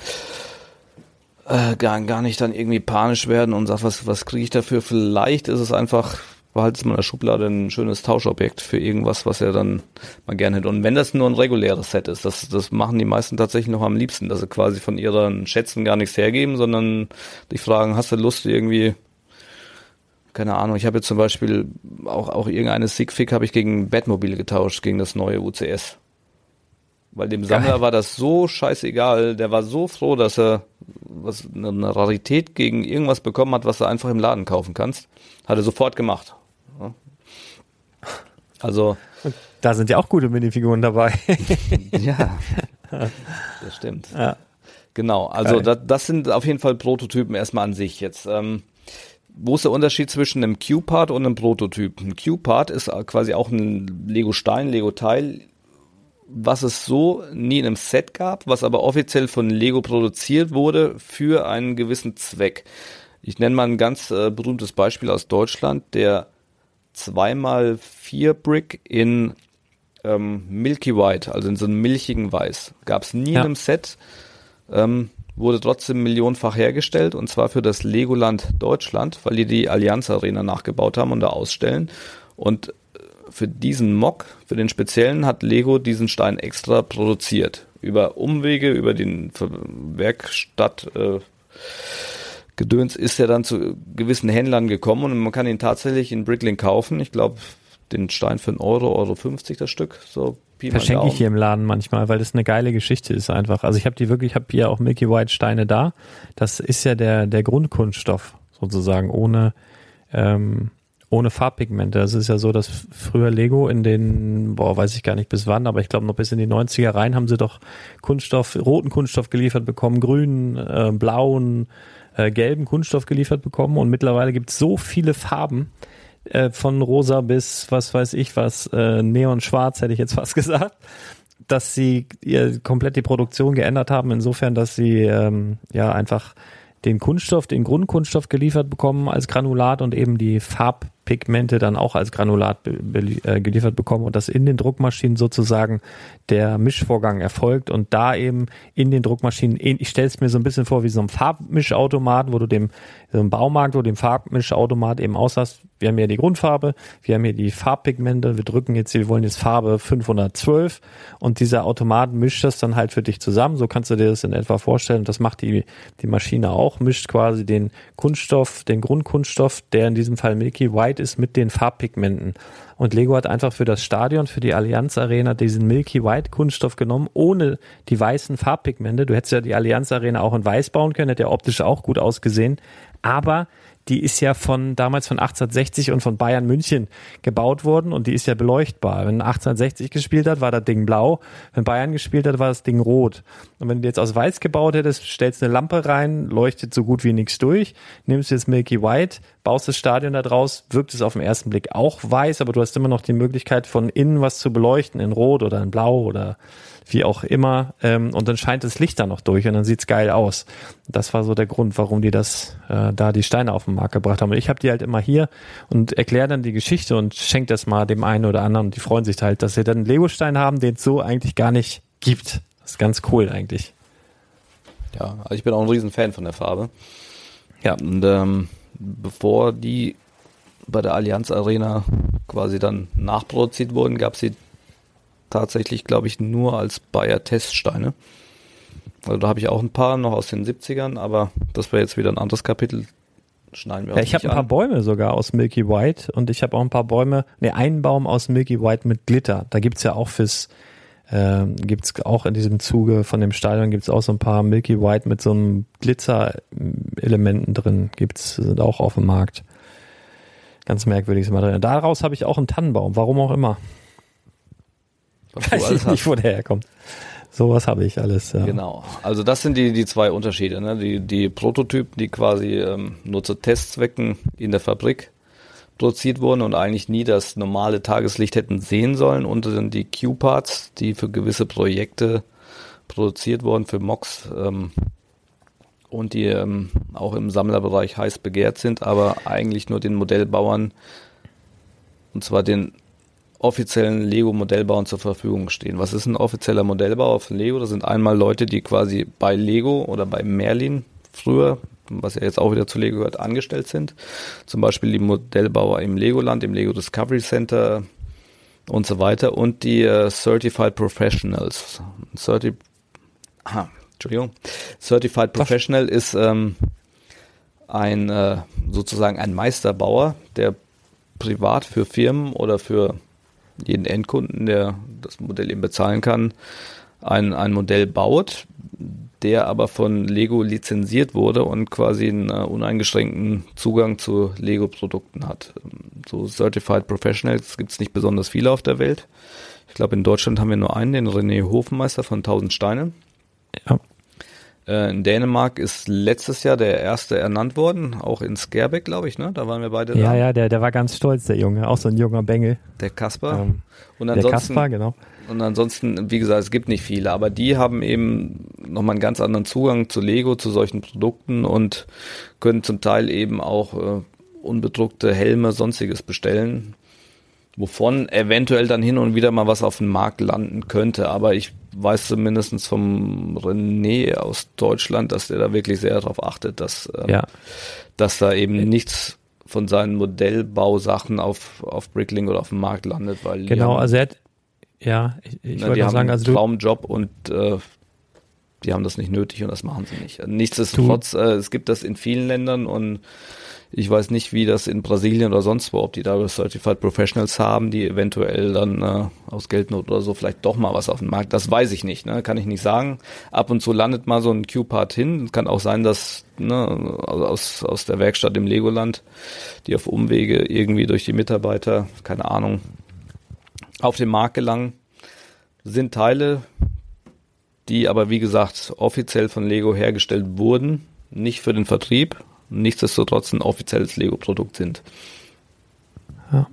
äh, gar, gar nicht dann irgendwie panisch werden und sagt, was, was kriege ich dafür? Vielleicht ist es einfach behaltet mal in der Schublade ein schönes Tauschobjekt für irgendwas, was er dann mal gerne hätte. Und wenn das nur ein reguläres Set ist, das, das machen die meisten tatsächlich noch am liebsten, dass sie quasi von ihren Schätzen gar nichts hergeben, sondern dich fragen, hast du Lust irgendwie, keine Ahnung, ich habe jetzt zum Beispiel auch, auch irgendeine Sigfig habe ich gegen Batmobile getauscht, gegen das neue UCS. Weil dem Sammler Geil. war das so scheißegal, der war so froh, dass er was eine Rarität gegen irgendwas bekommen hat, was du einfach im Laden kaufen kannst. Hat er sofort gemacht. Also. Da sind ja auch gute Minifiguren dabei. ja. Das stimmt. Ja. Genau, also das, das, sind auf jeden Fall Prototypen erstmal an sich jetzt. Ähm, wo ist der Unterschied zwischen einem Q-Part und einem Prototyp? Ein Q-Part ist quasi auch ein Lego-Stein, Lego-Teil, was es so nie in einem Set gab, was aber offiziell von Lego produziert wurde für einen gewissen Zweck. Ich nenne mal ein ganz äh, berühmtes Beispiel aus Deutschland, der 2x4 Brick in ähm, Milky White, also in so einem milchigen Weiß. Gab es nie ja. in einem Set, ähm, wurde trotzdem millionenfach hergestellt und zwar für das Legoland Deutschland, weil die die Allianz Arena nachgebaut haben und da ausstellen. Und äh, für diesen Mock, für den speziellen, hat Lego diesen Stein extra produziert. Über Umwege, über den Werkstatt, äh, Gedöns ist er dann zu gewissen Händlern gekommen und man kann ihn tatsächlich in Bricklink kaufen. Ich glaube, den Stein für einen Euro, Euro 50 das Stück. So Verschenke ich hier im Laden manchmal, weil das eine geile Geschichte ist einfach. Also ich habe die wirklich, ich habe hier auch Milky White Steine da. Das ist ja der, der Grundkunststoff sozusagen, ohne, ähm, ohne Farbpigmente. Das ist ja so, dass früher Lego in den, boah, weiß ich gar nicht bis wann, aber ich glaube noch bis in die 90er rein haben sie doch Kunststoff, roten Kunststoff geliefert bekommen, grünen, äh, blauen, äh, gelben Kunststoff geliefert bekommen und mittlerweile gibt es so viele Farben, äh, von rosa bis was weiß ich was, äh, neonschwarz hätte ich jetzt fast gesagt, dass sie ihr komplett die Produktion geändert haben, insofern, dass sie ähm, ja einfach den Kunststoff, den Grundkunststoff geliefert bekommen als Granulat und eben die Farbpigmente dann auch als Granulat äh, geliefert bekommen und dass in den Druckmaschinen sozusagen der Mischvorgang erfolgt und da eben in den Druckmaschinen, ich stelle es mir so ein bisschen vor wie so ein Farbmischautomat, wo du dem, so ein Baumarkt, wo du dem Farbmischautomat eben aus hast, wir haben hier die Grundfarbe, wir haben hier die Farbpigmente, wir drücken jetzt, wir wollen jetzt Farbe 512 und dieser Automat mischt das dann halt für dich zusammen. So kannst du dir das in etwa vorstellen. Und das macht die, die Maschine auch, mischt quasi den Kunststoff, den Grundkunststoff, der in diesem Fall Milky White ist, mit den Farbpigmenten. Und Lego hat einfach für das Stadion, für die Allianz Arena diesen Milky White Kunststoff genommen, ohne die weißen Farbpigmente. Du hättest ja die Allianz Arena auch in weiß bauen können, hätte ja optisch auch gut ausgesehen. Aber die ist ja von damals von 1860 und von Bayern München gebaut worden und die ist ja beleuchtbar. Wenn 1860 gespielt hat, war das Ding blau. Wenn Bayern gespielt hat, war das Ding rot. Und wenn du jetzt aus weiß gebaut hättest, stellst eine Lampe rein, leuchtet so gut wie nichts durch, nimmst jetzt Milky White, baust das Stadion da draus, wirkt es auf den ersten Blick auch weiß, aber du hast immer noch die Möglichkeit von innen was zu beleuchten, in rot oder in blau oder wie auch immer. Ähm, und dann scheint das Licht da noch durch und dann sieht's geil aus. Das war so der Grund, warum die das äh, da die Steine auf den Markt gebracht haben. Und ich habe die halt immer hier und erkläre dann die Geschichte und schenke das mal dem einen oder anderen und die freuen sich halt, dass sie dann einen Lego-Stein haben, den es so eigentlich gar nicht gibt. Das ist ganz cool eigentlich. Ja, also ich bin auch ein Riesenfan von der Farbe. Ja. Und ähm, bevor die bei der Allianz Arena quasi dann nachproduziert wurden, gab es sie tatsächlich, glaube ich, nur als Bayer Teststeine. Also da habe ich auch ein paar noch aus den 70ern, aber das wäre jetzt wieder ein anderes Kapitel. Schneiden wir ja, ich habe ein paar an. Bäume sogar aus Milky White und ich habe auch ein paar Bäume, ne, einen Baum aus Milky White mit Glitter. Da gibt's ja auch fürs, äh, gibt's auch in diesem Zuge von dem Stadion gibt's auch so ein paar Milky White mit so einem Glitzer-Elementen drin. Gibt's, sind auch auf dem Markt. Ganz merkwürdiges Material. Daraus habe ich auch einen Tannenbaum, warum auch immer. Was Weiß ich nicht, wo der herkommt. Sowas habe ich alles. Ja. Genau. Also das sind die, die zwei Unterschiede. Ne? Die, die Prototypen, die quasi ähm, nur zu Testzwecken in der Fabrik produziert wurden und eigentlich nie das normale Tageslicht hätten sehen sollen. Und dann die Q-Parts, die für gewisse Projekte produziert wurden, für Mox ähm, und die ähm, auch im Sammlerbereich heiß begehrt sind, aber eigentlich nur den Modellbauern, und zwar den offiziellen Lego-Modellbauern zur Verfügung stehen. Was ist ein offizieller Modellbauer von Lego? Das sind einmal Leute, die quasi bei Lego oder bei Merlin früher, was ja jetzt auch wieder zu Lego gehört, angestellt sind. Zum Beispiel die Modellbauer im Legoland, im Lego Discovery Center und so weiter und die äh, Certified Professionals. Certi Aha, Entschuldigung. Certified Professional Was? ist ähm, ein äh, sozusagen ein Meisterbauer, der privat für Firmen oder für jeden Endkunden, der das Modell eben bezahlen kann, ein, ein Modell baut, der aber von Lego lizenziert wurde und quasi einen uh, uneingeschränkten Zugang zu Lego-Produkten hat. So Certified Professionals gibt es nicht besonders viele auf der Welt. Ich glaube, in Deutschland haben wir nur einen, den René Hofenmeister von 1000 Steine. Ja. Äh, in Dänemark ist letztes Jahr der erste ernannt worden, auch in Skerbeck, glaube ich, ne? Da waren wir beide ja, da. Ja, ja, der, der war ganz stolz, der Junge, auch so ein junger Bengel. Der Kasper. Ähm, und ansonsten, der Kasper, genau. Und ansonsten, wie gesagt, es gibt nicht viele, aber die haben eben nochmal einen ganz anderen Zugang zu Lego, zu solchen Produkten und können zum Teil eben auch äh, unbedruckte Helme, sonstiges bestellen, wovon eventuell dann hin und wieder mal was auf dem Markt landen könnte. Aber ich weiß zumindest vom René aus Deutschland, dass der da wirklich sehr darauf achtet, dass, äh, ja. dass da eben nichts von seinen Modellbausachen auf, auf Bricklink oder auf dem Markt landet, weil genau, haben, also er hat, ja, ich, ich na, wollte sagen, also einen Traumjob und äh, die haben das nicht nötig und das machen sie nicht. Nichtsdestotrotz, äh, es gibt das in vielen Ländern und ich weiß nicht, wie das in Brasilien oder sonst wo, ob die da Certified Professionals haben, die eventuell dann äh, aus Geldnot oder so vielleicht doch mal was auf dem Markt. Das weiß ich nicht, ne? kann ich nicht sagen. Ab und zu landet mal so ein Q-Part hin. Kann auch sein, dass ne, aus, aus der Werkstatt im Legoland, die auf Umwege irgendwie durch die Mitarbeiter, keine Ahnung, auf den Markt gelangen. Sind Teile, die aber wie gesagt offiziell von Lego hergestellt wurden, nicht für den Vertrieb, nichtsdestotrotz ein offizielles Lego-Produkt sind. Ja.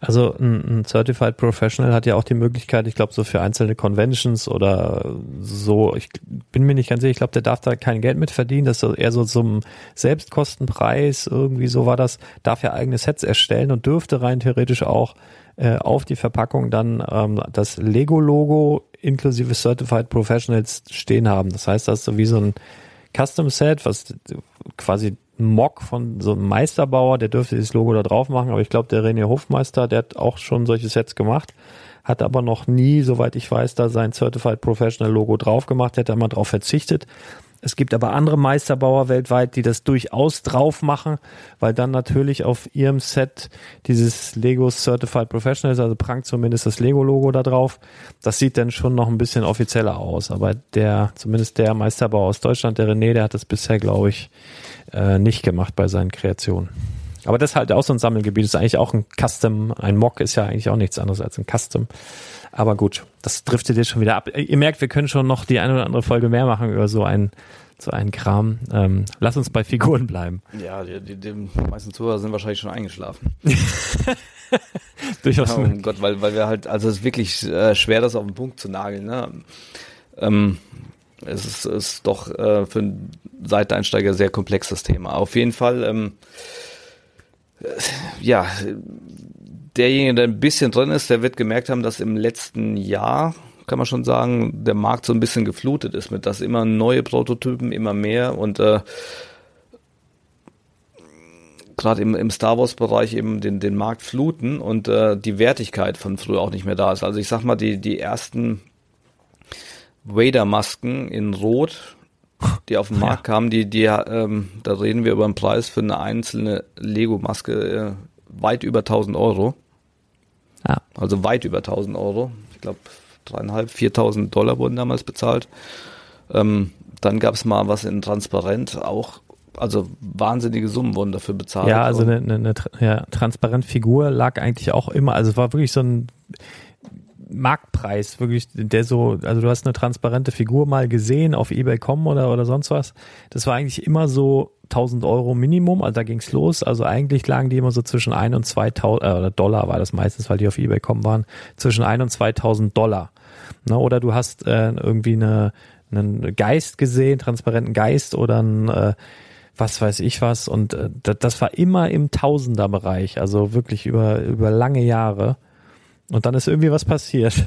Also ein, ein, Certified Professional hat ja auch die Möglichkeit, ich glaube, so für einzelne Conventions oder so, ich bin mir nicht ganz sicher, ich glaube, der darf da kein Geld mit verdienen, das ist eher so zum Selbstkostenpreis, irgendwie so war das, darf ja eigene Sets erstellen und dürfte rein theoretisch auch äh, auf die Verpackung dann ähm, das Lego-Logo inklusive Certified Professionals stehen haben. Das heißt, das ist so wie so ein Custom Set, was quasi Mock von so einem Meisterbauer, der dürfte dieses Logo da drauf machen, aber ich glaube, der René Hofmeister, der hat auch schon solche Sets gemacht, hat aber noch nie, soweit ich weiß, da sein Certified Professional Logo drauf gemacht, hätte immer drauf verzichtet. Es gibt aber andere Meisterbauer weltweit, die das durchaus drauf machen, weil dann natürlich auf ihrem Set dieses Lego Certified Professional also prangt zumindest das Lego-Logo da drauf. Das sieht dann schon noch ein bisschen offizieller aus. Aber der, zumindest der Meisterbauer aus Deutschland, der René, der hat das bisher, glaube ich, äh, nicht gemacht bei seinen Kreationen. Aber das ist halt auch so ein Sammelgebiet. Das ist eigentlich auch ein Custom. Ein Mock ist ja eigentlich auch nichts anderes als ein Custom. Aber gut, das driftet jetzt schon wieder ab. Ihr merkt, wir können schon noch die eine oder andere Folge mehr machen über so ein so einen Kram. Ähm, lass uns bei Figuren bleiben. Ja, die, die, die meisten Zuhörer sind wahrscheinlich schon eingeschlafen. Durchaus. Ja, oh Gott, weil, weil wir halt, also es ist wirklich äh, schwer, das auf den Punkt zu nageln. Ne? Ähm, es ist, ist doch äh, für einen Seiteinsteiger sehr komplexes Thema. Auf jeden Fall, ähm, äh, ja, derjenige, der ein bisschen drin ist, der wird gemerkt haben, dass im letzten Jahr, kann man schon sagen, der Markt so ein bisschen geflutet ist mit, dass immer neue Prototypen, immer mehr und äh, gerade im, im Star Wars Bereich eben den, den Markt fluten und äh, die Wertigkeit von früher auch nicht mehr da ist. Also ich sag mal, die, die ersten Vader-Masken in Rot, die auf den Markt kamen, die, die, ähm, da reden wir über einen Preis für eine einzelne Lego-Maske äh, weit über 1000 Euro. Ja. Also weit über 1000 Euro. Ich glaube, dreieinhalb, 4000 Dollar wurden damals bezahlt. Ähm, dann gab es mal was in Transparent, auch also wahnsinnige Summen wurden dafür bezahlt. Ja, also eine, eine, eine ja, Transparent-Figur lag eigentlich auch immer, also es war wirklich so ein Marktpreis, wirklich, der so, also du hast eine transparente Figur mal gesehen auf eBay.com oder, oder sonst was. Das war eigentlich immer so 1000 Euro Minimum, also da ging's los. Also eigentlich lagen die immer so zwischen 1 und 2000, äh, oder Dollar war das meistens, weil die auf eBay.com waren, zwischen 1 und 2000 Dollar. Ne? Oder du hast äh, irgendwie eine, einen Geist gesehen, transparenten Geist oder ein, äh, was weiß ich was. Und äh, das, das war immer im Tausenderbereich, also wirklich über, über lange Jahre. Und dann ist irgendwie was passiert.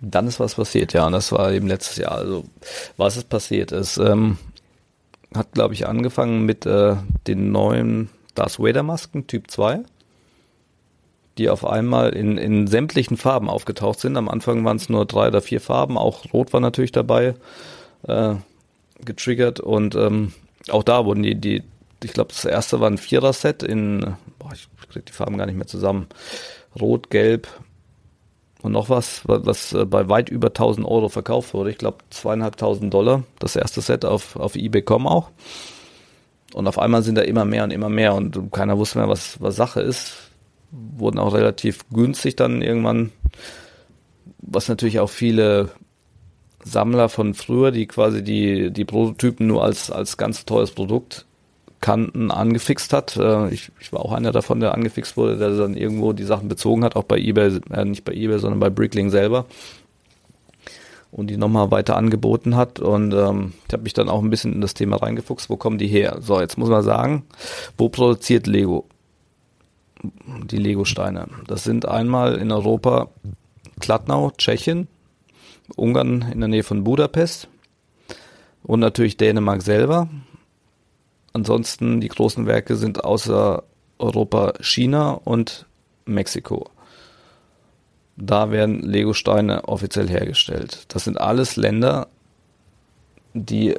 Dann ist was passiert, ja. Und das war eben letztes Jahr. Also, was ist passiert? Es ähm, hat, glaube ich, angefangen mit äh, den neuen Darth Vader Masken Typ 2, die auf einmal in, in sämtlichen Farben aufgetaucht sind. Am Anfang waren es nur drei oder vier Farben, auch Rot war natürlich dabei, äh, getriggert. Und ähm, auch da wurden die, die ich glaube, das erste war ein Vierer-Set in, boah, ich krieg die Farben gar nicht mehr zusammen. Rot, Gelb und noch was, was äh, bei weit über 1000 Euro verkauft wurde. Ich glaube zweieinhalbtausend Dollar, das erste Set auf, auf eBay.com auch. Und auf einmal sind da immer mehr und immer mehr und keiner wusste mehr, was, was Sache ist. Wurden auch relativ günstig dann irgendwann, was natürlich auch viele Sammler von früher, die quasi die, die Prototypen nur als, als ganz teures Produkt Kanten angefixt hat. Äh, ich, ich war auch einer davon, der angefixt wurde, der dann irgendwo die Sachen bezogen hat, auch bei eBay, äh, nicht bei eBay, sondern bei Brickling selber und die nochmal weiter angeboten hat. Und ähm, ich habe mich dann auch ein bisschen in das Thema reingefuchst, wo kommen die her? So, jetzt muss man sagen, wo produziert Lego die Lego-Steine? Das sind einmal in Europa Kladnau, Tschechien, Ungarn in der Nähe von Budapest und natürlich Dänemark selber. Ansonsten die großen Werke sind außer Europa China und Mexiko. Da werden Lego-Steine offiziell hergestellt. Das sind alles Länder, die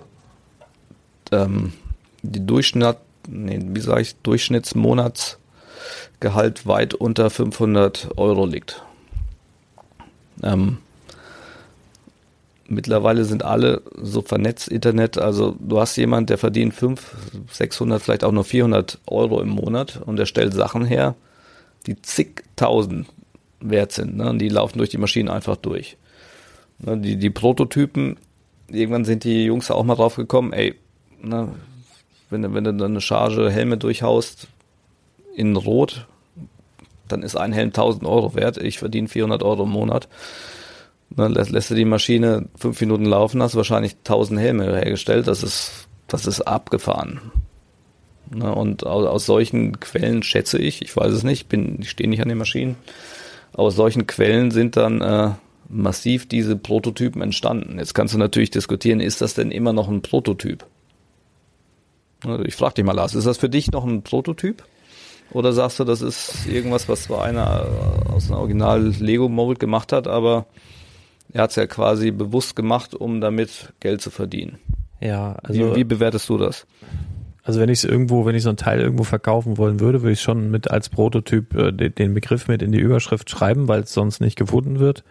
ähm, die Durchschnitt, nee, wie sage ich, Durchschnittsmonatsgehalt weit unter 500 Euro liegt. Ähm, mittlerweile sind alle so vernetzt Internet, also du hast jemand, der verdient 5, 600, vielleicht auch nur 400 Euro im Monat und der stellt Sachen her, die zigtausend wert sind. Ne? Und die laufen durch die Maschinen einfach durch. Ne? Die, die Prototypen, irgendwann sind die Jungs auch mal drauf gekommen, ey, ne, wenn, du, wenn du dann eine Charge Helme durchhaust in Rot, dann ist ein Helm 1000 Euro wert. Ich verdiene 400 Euro im Monat. Dann lässt, lässt du die Maschine fünf Minuten laufen, hast wahrscheinlich 1000 Helme hergestellt. Das ist, das ist abgefahren. Ne, und aus, aus, solchen Quellen schätze ich, ich weiß es nicht, bin, ich stehe nicht an den Maschinen, aus solchen Quellen sind dann äh, massiv diese Prototypen entstanden. Jetzt kannst du natürlich diskutieren, ist das denn immer noch ein Prototyp? Ich frage dich mal, Lars, ist das für dich noch ein Prototyp? Oder sagst du, das ist irgendwas, was zwar einer aus einem Original Lego Mold gemacht hat, aber er hat es ja quasi bewusst gemacht, um damit Geld zu verdienen. Ja, also. Wie, wie bewertest du das? Also wenn ich es irgendwo, wenn ich so ein Teil irgendwo verkaufen wollen würde, würde ich schon mit als Prototyp äh, den Begriff mit in die Überschrift schreiben, weil es sonst nicht gefunden wird.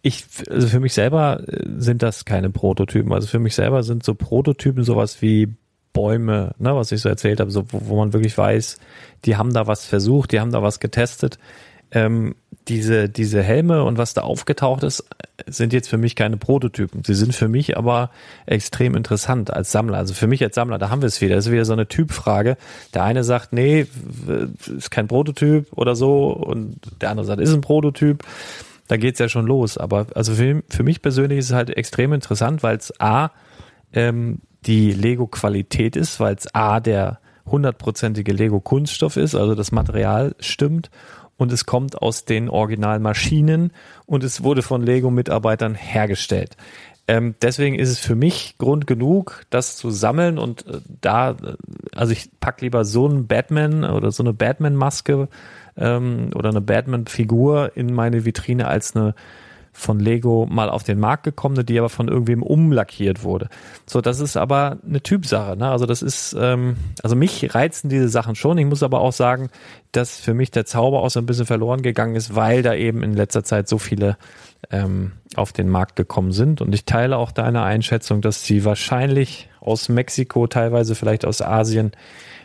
Ich, also für mich selber äh, sind das keine Prototypen. Also für mich selber sind so Prototypen sowas wie Bäume, ne, was ich so erzählt habe, so, wo, wo man wirklich weiß, die haben da was versucht, die haben da was getestet. Ähm, diese, diese Helme und was da aufgetaucht ist, sind jetzt für mich keine Prototypen. Sie sind für mich aber extrem interessant als Sammler. Also für mich als Sammler, da haben wir es wieder. Das ist wieder so eine Typfrage. Der eine sagt, nee, ist kein Prototyp oder so und der andere sagt, ist ein Prototyp. Da geht's ja schon los. Aber also für, für mich persönlich ist es halt extrem interessant, weil es A, ähm, die Lego-Qualität ist, weil es A, der hundertprozentige Lego-Kunststoff ist, also das Material stimmt und es kommt aus den Originalmaschinen und es wurde von Lego-Mitarbeitern hergestellt. Ähm, deswegen ist es für mich Grund genug, das zu sammeln und äh, da, äh, also ich pack lieber so einen Batman oder so eine Batman-Maske ähm, oder eine Batman-Figur in meine Vitrine als eine von Lego mal auf den Markt gekommene, die aber von irgendwem umlackiert wurde. So, das ist aber eine Typsache. Ne? Also das ist, ähm, also mich reizen diese Sachen schon. Ich muss aber auch sagen, dass für mich der Zauber auch so ein bisschen verloren gegangen ist, weil da eben in letzter Zeit so viele ähm, auf den Markt gekommen sind. Und ich teile auch deine Einschätzung, dass sie wahrscheinlich aus Mexiko, teilweise vielleicht aus Asien,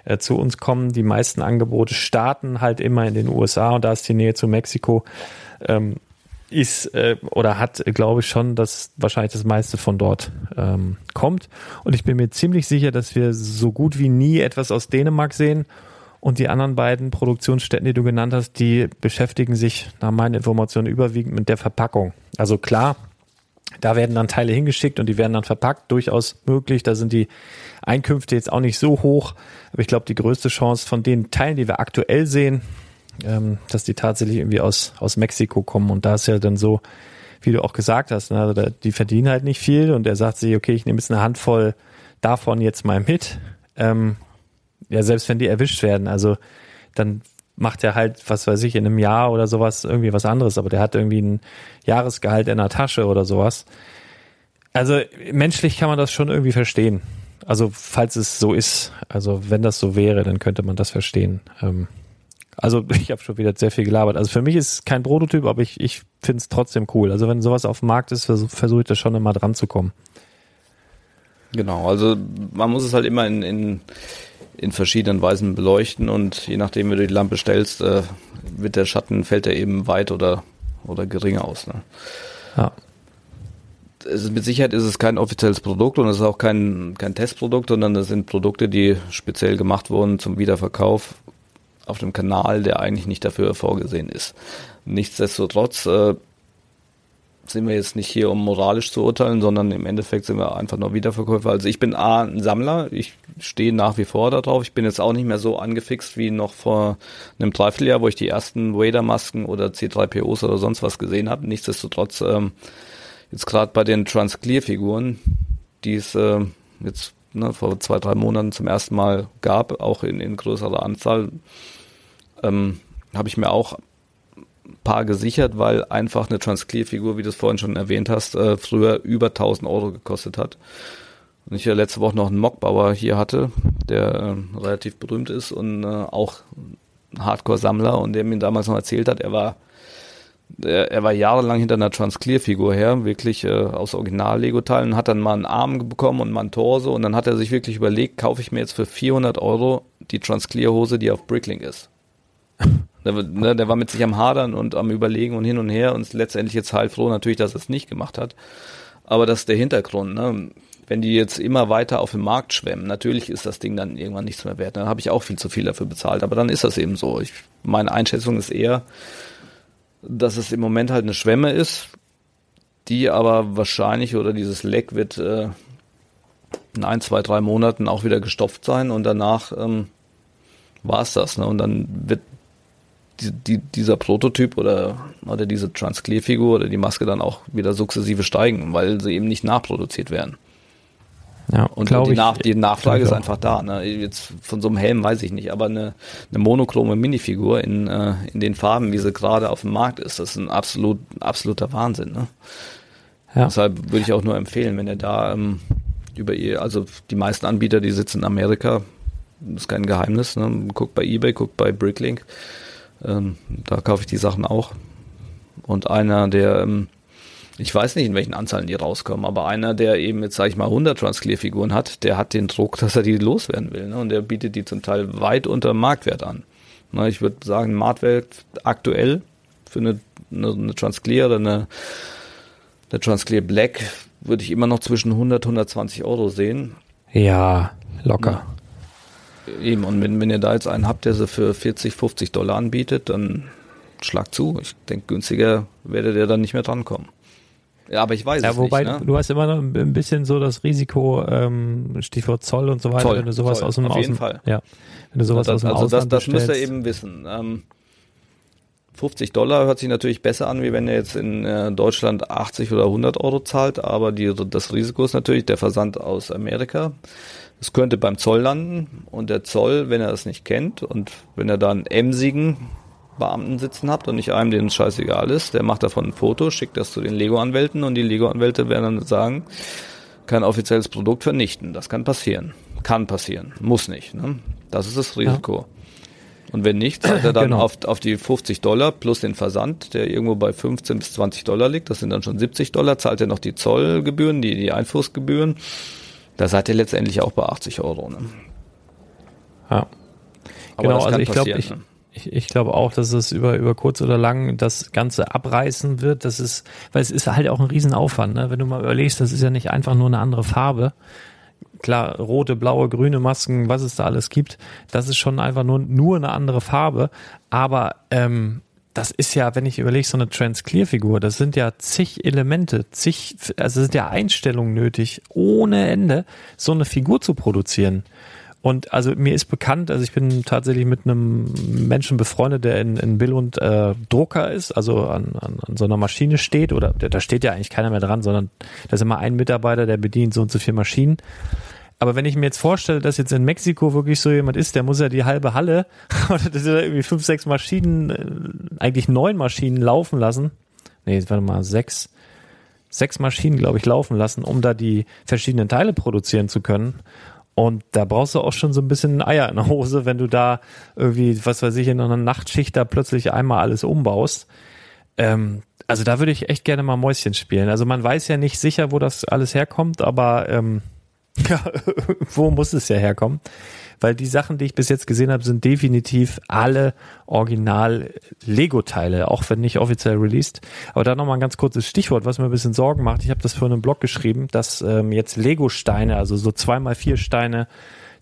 äh, zu uns kommen. Die meisten Angebote starten halt immer in den USA und da ist die Nähe zu Mexiko. Ähm, ist äh, oder hat, glaube ich, schon, dass wahrscheinlich das meiste von dort ähm, kommt. Und ich bin mir ziemlich sicher, dass wir so gut wie nie etwas aus Dänemark sehen. Und die anderen beiden Produktionsstätten, die du genannt hast, die beschäftigen sich nach meinen Informationen überwiegend mit der Verpackung. Also klar, da werden dann Teile hingeschickt und die werden dann verpackt, durchaus möglich. Da sind die Einkünfte jetzt auch nicht so hoch. Aber ich glaube, die größte Chance von den Teilen, die wir aktuell sehen, ähm, dass die tatsächlich irgendwie aus, aus Mexiko kommen. Und da ist ja dann so, wie du auch gesagt hast, ne, also da, die verdienen halt nicht viel und er sagt sich, okay, ich nehme jetzt eine Handvoll davon jetzt mal mit. Ähm, ja, selbst wenn die erwischt werden, also dann macht er halt, was weiß ich, in einem Jahr oder sowas irgendwie was anderes, aber der hat irgendwie ein Jahresgehalt in der Tasche oder sowas. Also menschlich kann man das schon irgendwie verstehen. Also falls es so ist, also wenn das so wäre, dann könnte man das verstehen. Ähm, also ich habe schon wieder sehr viel gelabert. Also für mich ist es kein Prototyp, aber ich, ich finde es trotzdem cool. Also wenn sowas auf dem Markt ist, versuche versuch ich da schon immer dran zu kommen. Genau, also man muss es halt immer in, in, in verschiedenen Weisen beleuchten und je nachdem, wie du die Lampe stellst, äh, wird der Schatten, fällt er eben weit oder, oder gering aus. Ne? Ja. Ist, mit Sicherheit ist es kein offizielles Produkt und es ist auch kein, kein Testprodukt, sondern es sind Produkte, die speziell gemacht wurden zum Wiederverkauf auf dem Kanal, der eigentlich nicht dafür vorgesehen ist. Nichtsdestotrotz äh, sind wir jetzt nicht hier, um moralisch zu urteilen, sondern im Endeffekt sind wir einfach nur Wiederverkäufer. Also ich bin A, ein Sammler, ich stehe nach wie vor darauf. Ich bin jetzt auch nicht mehr so angefixt wie noch vor einem Dreivierteljahr, wo ich die ersten Vader-Masken oder C3POs oder sonst was gesehen habe. Nichtsdestotrotz, ähm, jetzt gerade bei den Transclear-Figuren, die es äh, jetzt ne, vor zwei, drei Monaten zum ersten Mal gab, auch in, in größerer Anzahl, ähm, habe ich mir auch ein paar gesichert, weil einfach eine Transclear-Figur, wie du es vorhin schon erwähnt hast, äh, früher über 1000 Euro gekostet hat. Und ich ja letzte Woche noch einen Mockbauer hier hatte, der äh, relativ berühmt ist und äh, auch Hardcore-Sammler und der mir damals noch erzählt hat, er war er, er war jahrelang hinter einer Transclear-Figur her, wirklich äh, aus Original-Lego-Teilen, hat dann mal einen Arm bekommen und mal einen Torso und dann hat er sich wirklich überlegt, kaufe ich mir jetzt für 400 Euro die Transclear-Hose, die auf Bricklink ist. Der, ne, der war mit sich am Hadern und am Überlegen und hin und her und ist letztendlich jetzt heilfroh natürlich, dass er es nicht gemacht hat. Aber das ist der Hintergrund. Ne? Wenn die jetzt immer weiter auf dem Markt schwemmen, natürlich ist das Ding dann irgendwann nichts mehr wert. Dann habe ich auch viel zu viel dafür bezahlt. Aber dann ist das eben so. Ich, meine Einschätzung ist eher, dass es im Moment halt eine Schwemme ist, die aber wahrscheinlich oder dieses Leck wird äh, in ein, zwei, drei Monaten auch wieder gestopft sein und danach ähm, war es das. Ne? Und dann wird die, die, dieser Prototyp oder, oder diese Transclear-Figur oder die Maske dann auch wieder sukzessive steigen, weil sie eben nicht nachproduziert werden. Ja, und die, Nach die Nachfrage ist einfach da. Ne? Jetzt von so einem Helm weiß ich nicht, aber eine, eine monochrome Minifigur in, äh, in den Farben, wie sie gerade auf dem Markt ist, das ist ein absolut, absoluter Wahnsinn. Ne? Ja. Deshalb würde ich auch nur empfehlen, wenn ihr da ähm, über ihr, also die meisten Anbieter, die sitzen in Amerika, das ist kein Geheimnis. Ne? Guckt bei eBay, guckt bei Bricklink. Ähm, da kaufe ich die Sachen auch. Und einer, der ähm, ich weiß nicht, in welchen Anzahlen die rauskommen, aber einer, der eben jetzt, sage ich mal, 100 Transclear-Figuren hat, der hat den Druck, dass er die loswerden will. Ne? Und der bietet die zum Teil weit unter Marktwert an. Na, ich würde sagen, Marktwert aktuell für eine, eine, eine Transclear oder eine, eine Transclear Black würde ich immer noch zwischen 100 120 Euro sehen. Ja, locker. Ja. Eben, und wenn, wenn ihr da jetzt einen habt, der sie für 40, 50 Dollar anbietet, dann schlag zu. Ich denke, günstiger werdet ihr dann nicht mehr drankommen. Ja, aber ich weiß ja, es wobei nicht. Ne? du hast immer noch ein bisschen so das Risiko, ähm, Stichwort Zoll und so weiter, Zoll, wenn du sowas Zoll, aus dem auf jeden Fall. Ja, wenn du sowas das, aus dem also Ausland das, das müsst ihr eben wissen. Ähm, 50 Dollar hört sich natürlich besser an, wie wenn ihr jetzt in äh, Deutschland 80 oder 100 Euro zahlt, aber die, das Risiko ist natürlich der Versand aus Amerika. Es könnte beim Zoll landen und der Zoll, wenn er das nicht kennt und wenn er dann emsigen Beamten sitzen habt und nicht einem, dem es scheißegal ist, der macht davon ein Foto, schickt das zu den Lego-Anwälten und die Lego-Anwälte werden dann sagen, kein offizielles Produkt vernichten. Das kann passieren. Kann passieren. Muss nicht. Ne? Das ist das Risiko. Ja. Und wenn nicht, zahlt er dann genau. auf, auf die 50 Dollar plus den Versand, der irgendwo bei 15 bis 20 Dollar liegt, das sind dann schon 70 Dollar, zahlt er noch die Zollgebühren, die, die Einfußgebühren. Da seid ihr letztendlich auch bei 80 Euro. Ne? Ja. Aber genau, also ich glaube, ich, ne? Ich, ich glaube auch, dass es über, über kurz oder lang das Ganze abreißen wird. Das ist, weil es ist halt auch ein Riesenaufwand, ne? Wenn du mal überlegst, das ist ja nicht einfach nur eine andere Farbe. Klar, rote, blaue, grüne Masken, was es da alles gibt, das ist schon einfach nur, nur eine andere Farbe. Aber ähm, das ist ja, wenn ich überlege, so eine Trans-Clear-Figur, das sind ja zig Elemente, zig, also sind ja Einstellungen nötig, ohne Ende, so eine Figur zu produzieren. Und also mir ist bekannt, also ich bin tatsächlich mit einem Menschen befreundet, der in, in Billund äh, Drucker ist, also an, an, an so einer Maschine steht, oder da steht ja eigentlich keiner mehr dran, sondern da ist immer ein Mitarbeiter, der bedient so und so vier Maschinen. Aber wenn ich mir jetzt vorstelle, dass jetzt in Mexiko wirklich so jemand ist, der muss ja die halbe Halle oder das sind irgendwie fünf, sechs Maschinen, äh, eigentlich neun Maschinen laufen lassen. Nee, warte mal, sechs, sechs Maschinen, glaube ich, laufen lassen, um da die verschiedenen Teile produzieren zu können. Und da brauchst du auch schon so ein bisschen Eier in der Hose, wenn du da irgendwie, was weiß ich, in einer Nachtschicht da plötzlich einmal alles umbaust. Ähm, also da würde ich echt gerne mal Mäuschen spielen. Also man weiß ja nicht sicher, wo das alles herkommt, aber ähm, ja, wo muss es ja herkommen? Weil die Sachen, die ich bis jetzt gesehen habe, sind definitiv alle Original-Lego-Teile, auch wenn nicht offiziell released. Aber da nochmal ein ganz kurzes Stichwort, was mir ein bisschen Sorgen macht. Ich habe das für einen Blog geschrieben, dass ähm, jetzt Lego-Steine, also so zweimal vier Steine,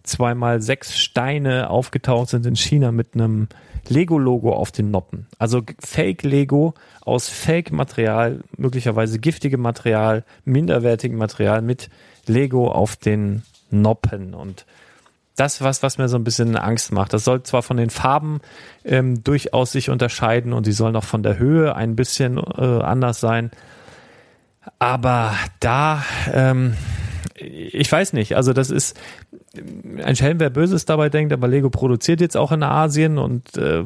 zweimal sechs Steine aufgetaucht sind in China mit einem Lego-Logo auf den Noppen. Also Fake-Lego aus Fake-Material, möglicherweise giftigem Material, minderwertigem Material mit Lego auf den Noppen. Und das was, was mir so ein bisschen Angst macht. Das soll zwar von den Farben ähm, durchaus sich unterscheiden und sie sollen auch von der Höhe ein bisschen äh, anders sein. Aber da, ähm, ich weiß nicht, also das ist ein Schelm, wer Böses dabei denkt, aber Lego produziert jetzt auch in Asien und äh,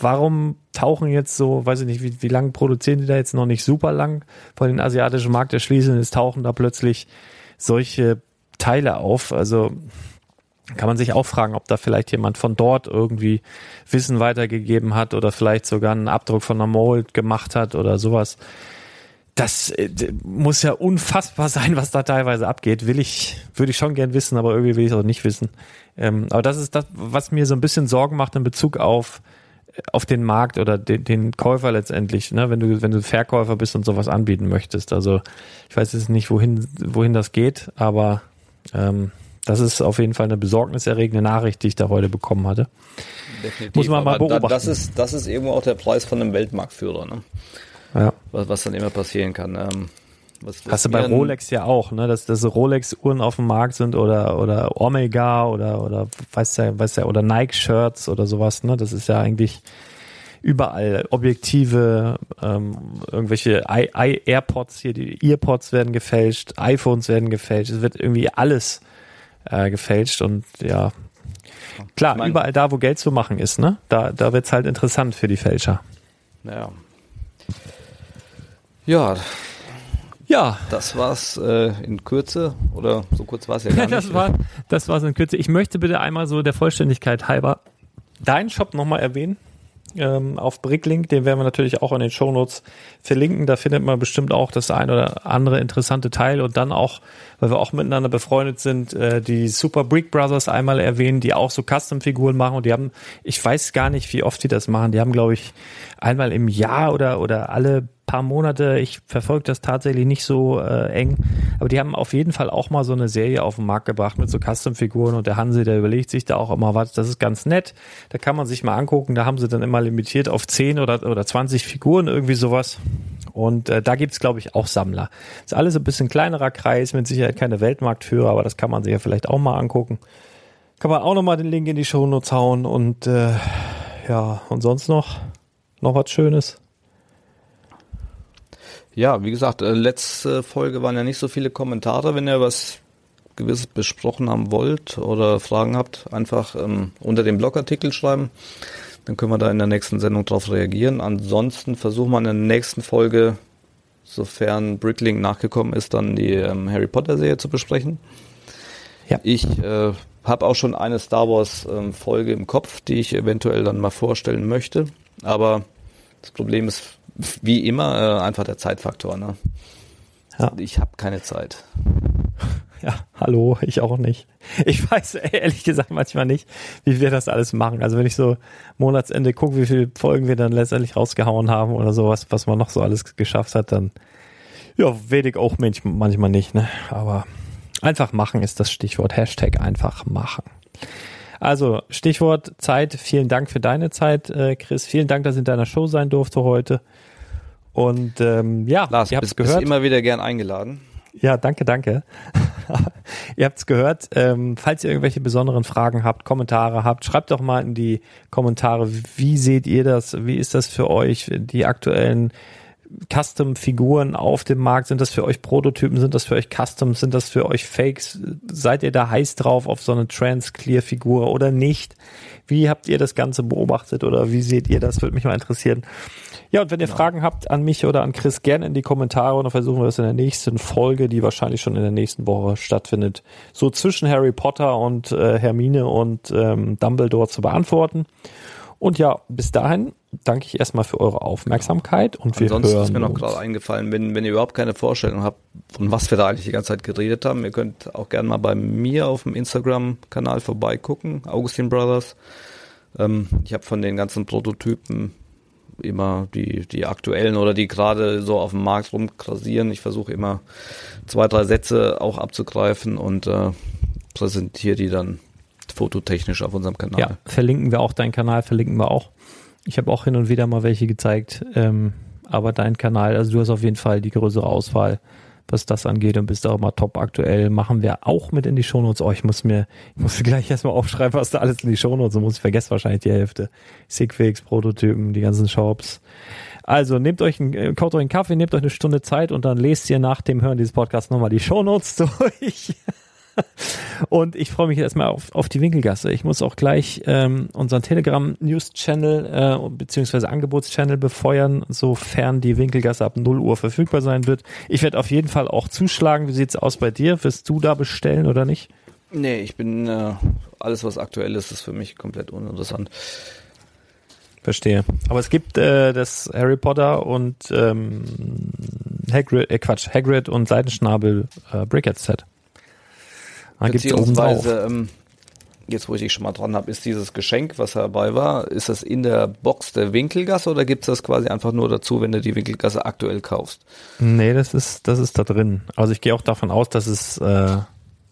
warum tauchen jetzt so, weiß ich nicht, wie, wie lange produzieren die da jetzt noch nicht super lang, von den asiatischen Markt erschließen, jetzt tauchen da plötzlich solche Teile auf. Also kann man sich auch fragen, ob da vielleicht jemand von dort irgendwie Wissen weitergegeben hat oder vielleicht sogar einen Abdruck von einer Mold gemacht hat oder sowas. Das äh, muss ja unfassbar sein, was da teilweise abgeht. Will ich, würde ich schon gern wissen, aber irgendwie will ich es auch nicht wissen. Ähm, aber das ist das, was mir so ein bisschen Sorgen macht in Bezug auf auf den Markt oder den, den Käufer letztendlich, ne, wenn du, wenn du Verkäufer bist und sowas anbieten möchtest. Also ich weiß jetzt nicht, wohin, wohin das geht, aber ähm, das ist auf jeden Fall eine besorgniserregende Nachricht, die ich da heute bekommen hatte. Definitiv. Muss man mal beobachten. Das ist, das ist irgendwo auch der Preis von einem Weltmarktführer, ne? Ja. Was, was dann immer passieren kann. Ähm, was, was Hast du bei Rolex ja auch, ne? Dass, dass Rolex-Uhren auf dem Markt sind oder, oder Omega oder, oder weiß ja, weiß ja, oder Nike-Shirts oder sowas, ne? Das ist ja eigentlich überall Objektive, ähm, irgendwelche I, I AirPods hier, die Earpods werden gefälscht, iPhones werden gefälscht, es wird irgendwie alles äh, gefälscht und ja, klar, ich mein, überall da, wo Geld zu machen ist, ne? Da, da wird's halt interessant für die Fälscher. Ja. Ja, ja. Das war's äh, in Kürze oder so kurz war es ja gar ja, das nicht. War, das war's in Kürze. Ich möchte bitte einmal so der Vollständigkeit halber deinen Shop nochmal erwähnen. Ähm, auf Bricklink, den werden wir natürlich auch in den Shownotes verlinken. Da findet man bestimmt auch das ein oder andere interessante Teil und dann auch, weil wir auch miteinander befreundet sind, äh, die Super Brick Brothers einmal erwähnen, die auch so Custom-Figuren machen und die haben, ich weiß gar nicht, wie oft die das machen. Die haben, glaube ich, einmal im Jahr oder, oder alle paar Monate. Ich verfolge das tatsächlich nicht so äh, eng, aber die haben auf jeden Fall auch mal so eine Serie auf den Markt gebracht mit so Custom-Figuren und der Hansi, der überlegt sich da auch immer was. Das ist ganz nett. Da kann man sich mal angucken. Da haben sie dann immer limitiert auf 10 oder, oder 20 Figuren, irgendwie sowas. Und äh, da gibt's glaube ich, auch Sammler. Ist alles ein bisschen kleinerer Kreis, mit Sicherheit keine Weltmarktführer, aber das kann man sich ja vielleicht auch mal angucken. Kann man auch nochmal den Link in die Show Notes hauen und äh, ja, und sonst noch, noch was Schönes. Ja, wie gesagt, äh, letzte Folge waren ja nicht so viele Kommentare. Wenn ihr was gewisses besprochen haben wollt oder Fragen habt, einfach ähm, unter dem Blogartikel schreiben. Dann können wir da in der nächsten Sendung drauf reagieren. Ansonsten versuchen wir in der nächsten Folge, sofern Bricklink nachgekommen ist, dann die ähm, Harry Potter Serie zu besprechen. Ja. Ich äh, habe auch schon eine Star Wars ähm, im Kopf, die ich eventuell dann mal vorstellen möchte. Aber das Problem ist wie immer äh, einfach der Zeitfaktor. Ne? Ja. Ich habe keine Zeit. Ja, hallo, ich auch nicht. Ich weiß ehrlich gesagt manchmal nicht, wie wir das alles machen. Also wenn ich so Monatsende gucke, wie viele Folgen wir dann letztendlich rausgehauen haben oder sowas, was man noch so alles geschafft hat, dann ja, wenig auch manchmal nicht, ne? Aber einfach machen ist das Stichwort. Hashtag einfach machen. Also Stichwort Zeit. Vielen Dank für deine Zeit, äh, Chris. Vielen Dank, dass ich in deiner Show sein durfte heute. Und ähm, ja, Lars, ihr habt gehört. Bist immer wieder gern eingeladen. Ja, danke, danke. ihr habt's gehört. Ähm, falls ihr irgendwelche besonderen Fragen habt, Kommentare habt, schreibt doch mal in die Kommentare, wie seht ihr das? Wie ist das für euch, die aktuellen Custom-Figuren auf dem Markt? Sind das für euch Prototypen? Sind das für euch Customs? Sind das für euch Fakes? Seid ihr da heiß drauf auf so eine Trans-Clear-Figur oder nicht? Wie habt ihr das Ganze beobachtet oder wie seht ihr das? Würde mich mal interessieren. Ja, und wenn ihr genau. Fragen habt an mich oder an Chris, gerne in die Kommentare und dann versuchen wir das in der nächsten Folge, die wahrscheinlich schon in der nächsten Woche stattfindet, so zwischen Harry Potter und äh, Hermine und ähm, Dumbledore zu beantworten. Und ja, bis dahin danke ich erstmal für eure Aufmerksamkeit und wir Ansonsten ist mir noch gerade eingefallen, wenn, wenn ihr überhaupt keine Vorstellung habt, von was wir da eigentlich die ganze Zeit geredet haben, ihr könnt auch gerne mal bei mir auf dem Instagram-Kanal vorbeigucken, Augustin Brothers. Ähm, ich habe von den ganzen Prototypen immer die, die aktuellen oder die gerade so auf dem Markt rumkrasieren. Ich versuche immer zwei, drei Sätze auch abzugreifen und äh, präsentiere die dann fototechnisch auf unserem Kanal. Ja, verlinken wir auch deinen Kanal, verlinken wir auch. Ich habe auch hin und wieder mal welche gezeigt, ähm, aber dein Kanal, also du hast auf jeden Fall die größere Auswahl was das angeht und bist auch immer top aktuell. Machen wir auch mit in die Shownotes. Oh, ich muss mir, ich muss gleich erstmal aufschreiben, was da alles in die Shownotes und muss ich vergessen wahrscheinlich die Hälfte. Sigfix, Prototypen, die ganzen Shops. Also nehmt euch einen, äh, kauft euch einen Kaffee, nehmt euch eine Stunde Zeit und dann lest ihr nach dem Hören dieses Podcasts nochmal die Shownotes durch. Und ich freue mich erstmal auf, auf die Winkelgasse. Ich muss auch gleich ähm, unseren Telegram-News-Channel äh, beziehungsweise Angebotschannel befeuern, sofern die Winkelgasse ab 0 Uhr verfügbar sein wird. Ich werde auf jeden Fall auch zuschlagen. Wie sieht's aus bei dir? Wirst du da bestellen oder nicht? Nee, ich bin äh, alles, was aktuell ist, ist für mich komplett uninteressant. Verstehe. Aber es gibt äh, das Harry Potter und ähm, Hagrid, äh, Quatsch, Hagrid und Seidenschnabel äh, Brickhead Set. Da gibt's oben drauf. Ähm, jetzt wo ich dich schon mal dran habe, ist dieses Geschenk, was dabei war, ist das in der Box der Winkelgasse oder gibt's das quasi einfach nur dazu, wenn du die Winkelgasse aktuell kaufst? Nee, das ist, das ist da drin. Also ich gehe auch davon aus, dass es äh,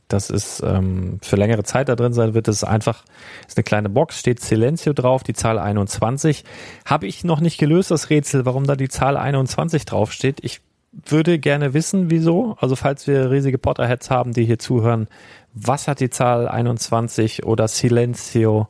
dass es ähm, für längere Zeit da drin sein wird. Das ist einfach, ist eine kleine Box, steht Silencio drauf, die Zahl 21. Habe ich noch nicht gelöst, das Rätsel, warum da die Zahl 21 draufsteht. Ich würde gerne wissen, wieso. Also falls wir riesige Potterheads haben, die hier zuhören, was hat die Zahl 21 oder Silencio?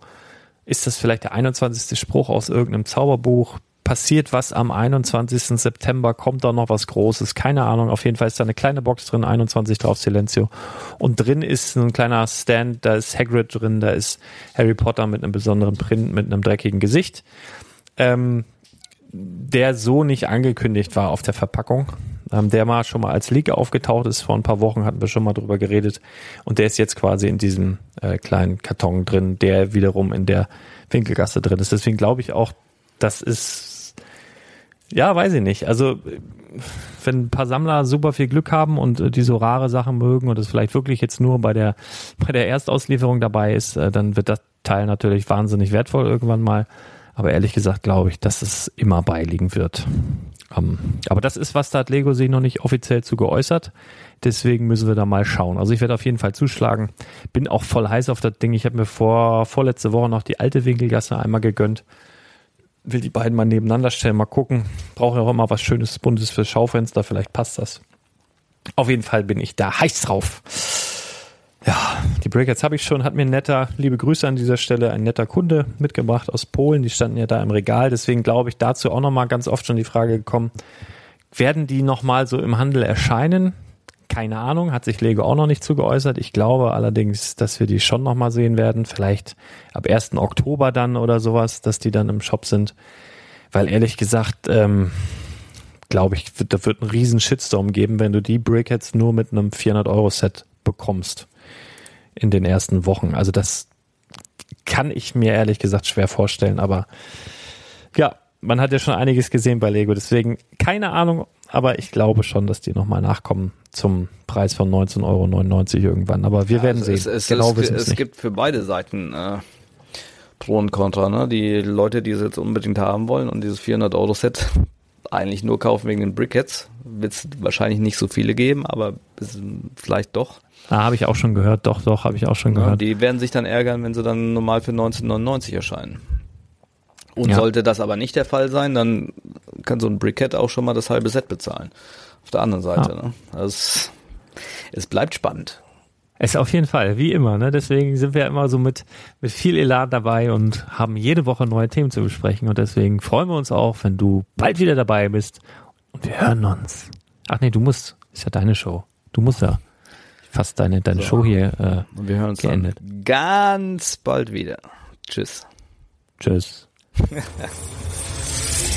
Ist das vielleicht der 21. Spruch aus irgendeinem Zauberbuch? passiert was am 21. September, kommt da noch was Großes, keine Ahnung. Auf jeden Fall ist da eine kleine Box drin, 21 drauf, Silencio. Und drin ist ein kleiner Stand, da ist Hagrid drin, da ist Harry Potter mit einem besonderen Print, mit einem dreckigen Gesicht. Ähm, der so nicht angekündigt war auf der Verpackung. Ähm, der mal schon mal als Leak aufgetaucht ist. Vor ein paar Wochen hatten wir schon mal drüber geredet. Und der ist jetzt quasi in diesem äh, kleinen Karton drin, der wiederum in der Winkelgasse drin ist. Deswegen glaube ich auch, das ist ja, weiß ich nicht. Also wenn ein paar Sammler super viel Glück haben und äh, die so rare Sachen mögen und es vielleicht wirklich jetzt nur bei der bei der Erstauslieferung dabei ist, äh, dann wird das Teil natürlich wahnsinnig wertvoll irgendwann mal. Aber ehrlich gesagt glaube ich, dass es immer beiliegen wird. Ähm, aber das ist, was da hat Lego sich noch nicht offiziell zu geäußert. Deswegen müssen wir da mal schauen. Also ich werde auf jeden Fall zuschlagen. Bin auch voll heiß auf das Ding. Ich habe mir vor vorletzte Woche noch die alte Winkelgasse einmal gegönnt will die beiden mal nebeneinander stellen, mal gucken. Brauche ja auch immer was Schönes, Buntes fürs Schaufenster, vielleicht passt das. Auf jeden Fall bin ich da heiß drauf. Ja, die Breakers habe ich schon, hat mir ein netter, liebe Grüße an dieser Stelle, ein netter Kunde mitgebracht aus Polen, die standen ja da im Regal, deswegen glaube ich dazu auch nochmal ganz oft schon die Frage gekommen, werden die nochmal so im Handel erscheinen? Keine Ahnung, hat sich Lego auch noch nicht zu geäußert. Ich glaube allerdings, dass wir die schon nochmal sehen werden. Vielleicht ab 1. Oktober dann oder sowas, dass die dann im Shop sind. Weil ehrlich gesagt, ähm, glaube ich, da wird ein riesen Shitstorm geben, wenn du die Brickheads nur mit einem 400-Euro-Set bekommst in den ersten Wochen. Also das kann ich mir ehrlich gesagt schwer vorstellen, aber ja, man hat ja schon einiges gesehen bei Lego, deswegen keine Ahnung, aber ich glaube schon, dass die nochmal nachkommen zum Preis von 19,99 Euro irgendwann. Aber wir ja, werden also sehen. Es, es, genau es, es nicht. gibt für beide Seiten äh, Pro und Contra. Ne? Die Leute, die es jetzt unbedingt haben wollen und dieses 400 Euro Set eigentlich nur kaufen wegen den Brickheads, wird es wahrscheinlich nicht so viele geben, aber vielleicht doch. Ah, habe ich auch schon gehört. Doch, doch, habe ich auch schon gehört. Ja, die werden sich dann ärgern, wenn sie dann normal für 1999 erscheinen. Und ja. sollte das aber nicht der Fall sein, dann kann so ein Briquette auch schon mal das halbe Set bezahlen. Auf der anderen Seite. Ja. Ne? Also es, es bleibt spannend. Es auf jeden Fall, wie immer. Ne? Deswegen sind wir immer so mit, mit viel Elan dabei und haben jede Woche neue Themen zu besprechen. Und deswegen freuen wir uns auch, wenn du bald wieder dabei bist. Und wir hören uns. Ach nee, du musst. Ist ja deine Show. Du musst ja fast deine, deine so. Show hier äh, und wir hören uns geendet. Dann ganz bald wieder. Tschüss. Tschüss.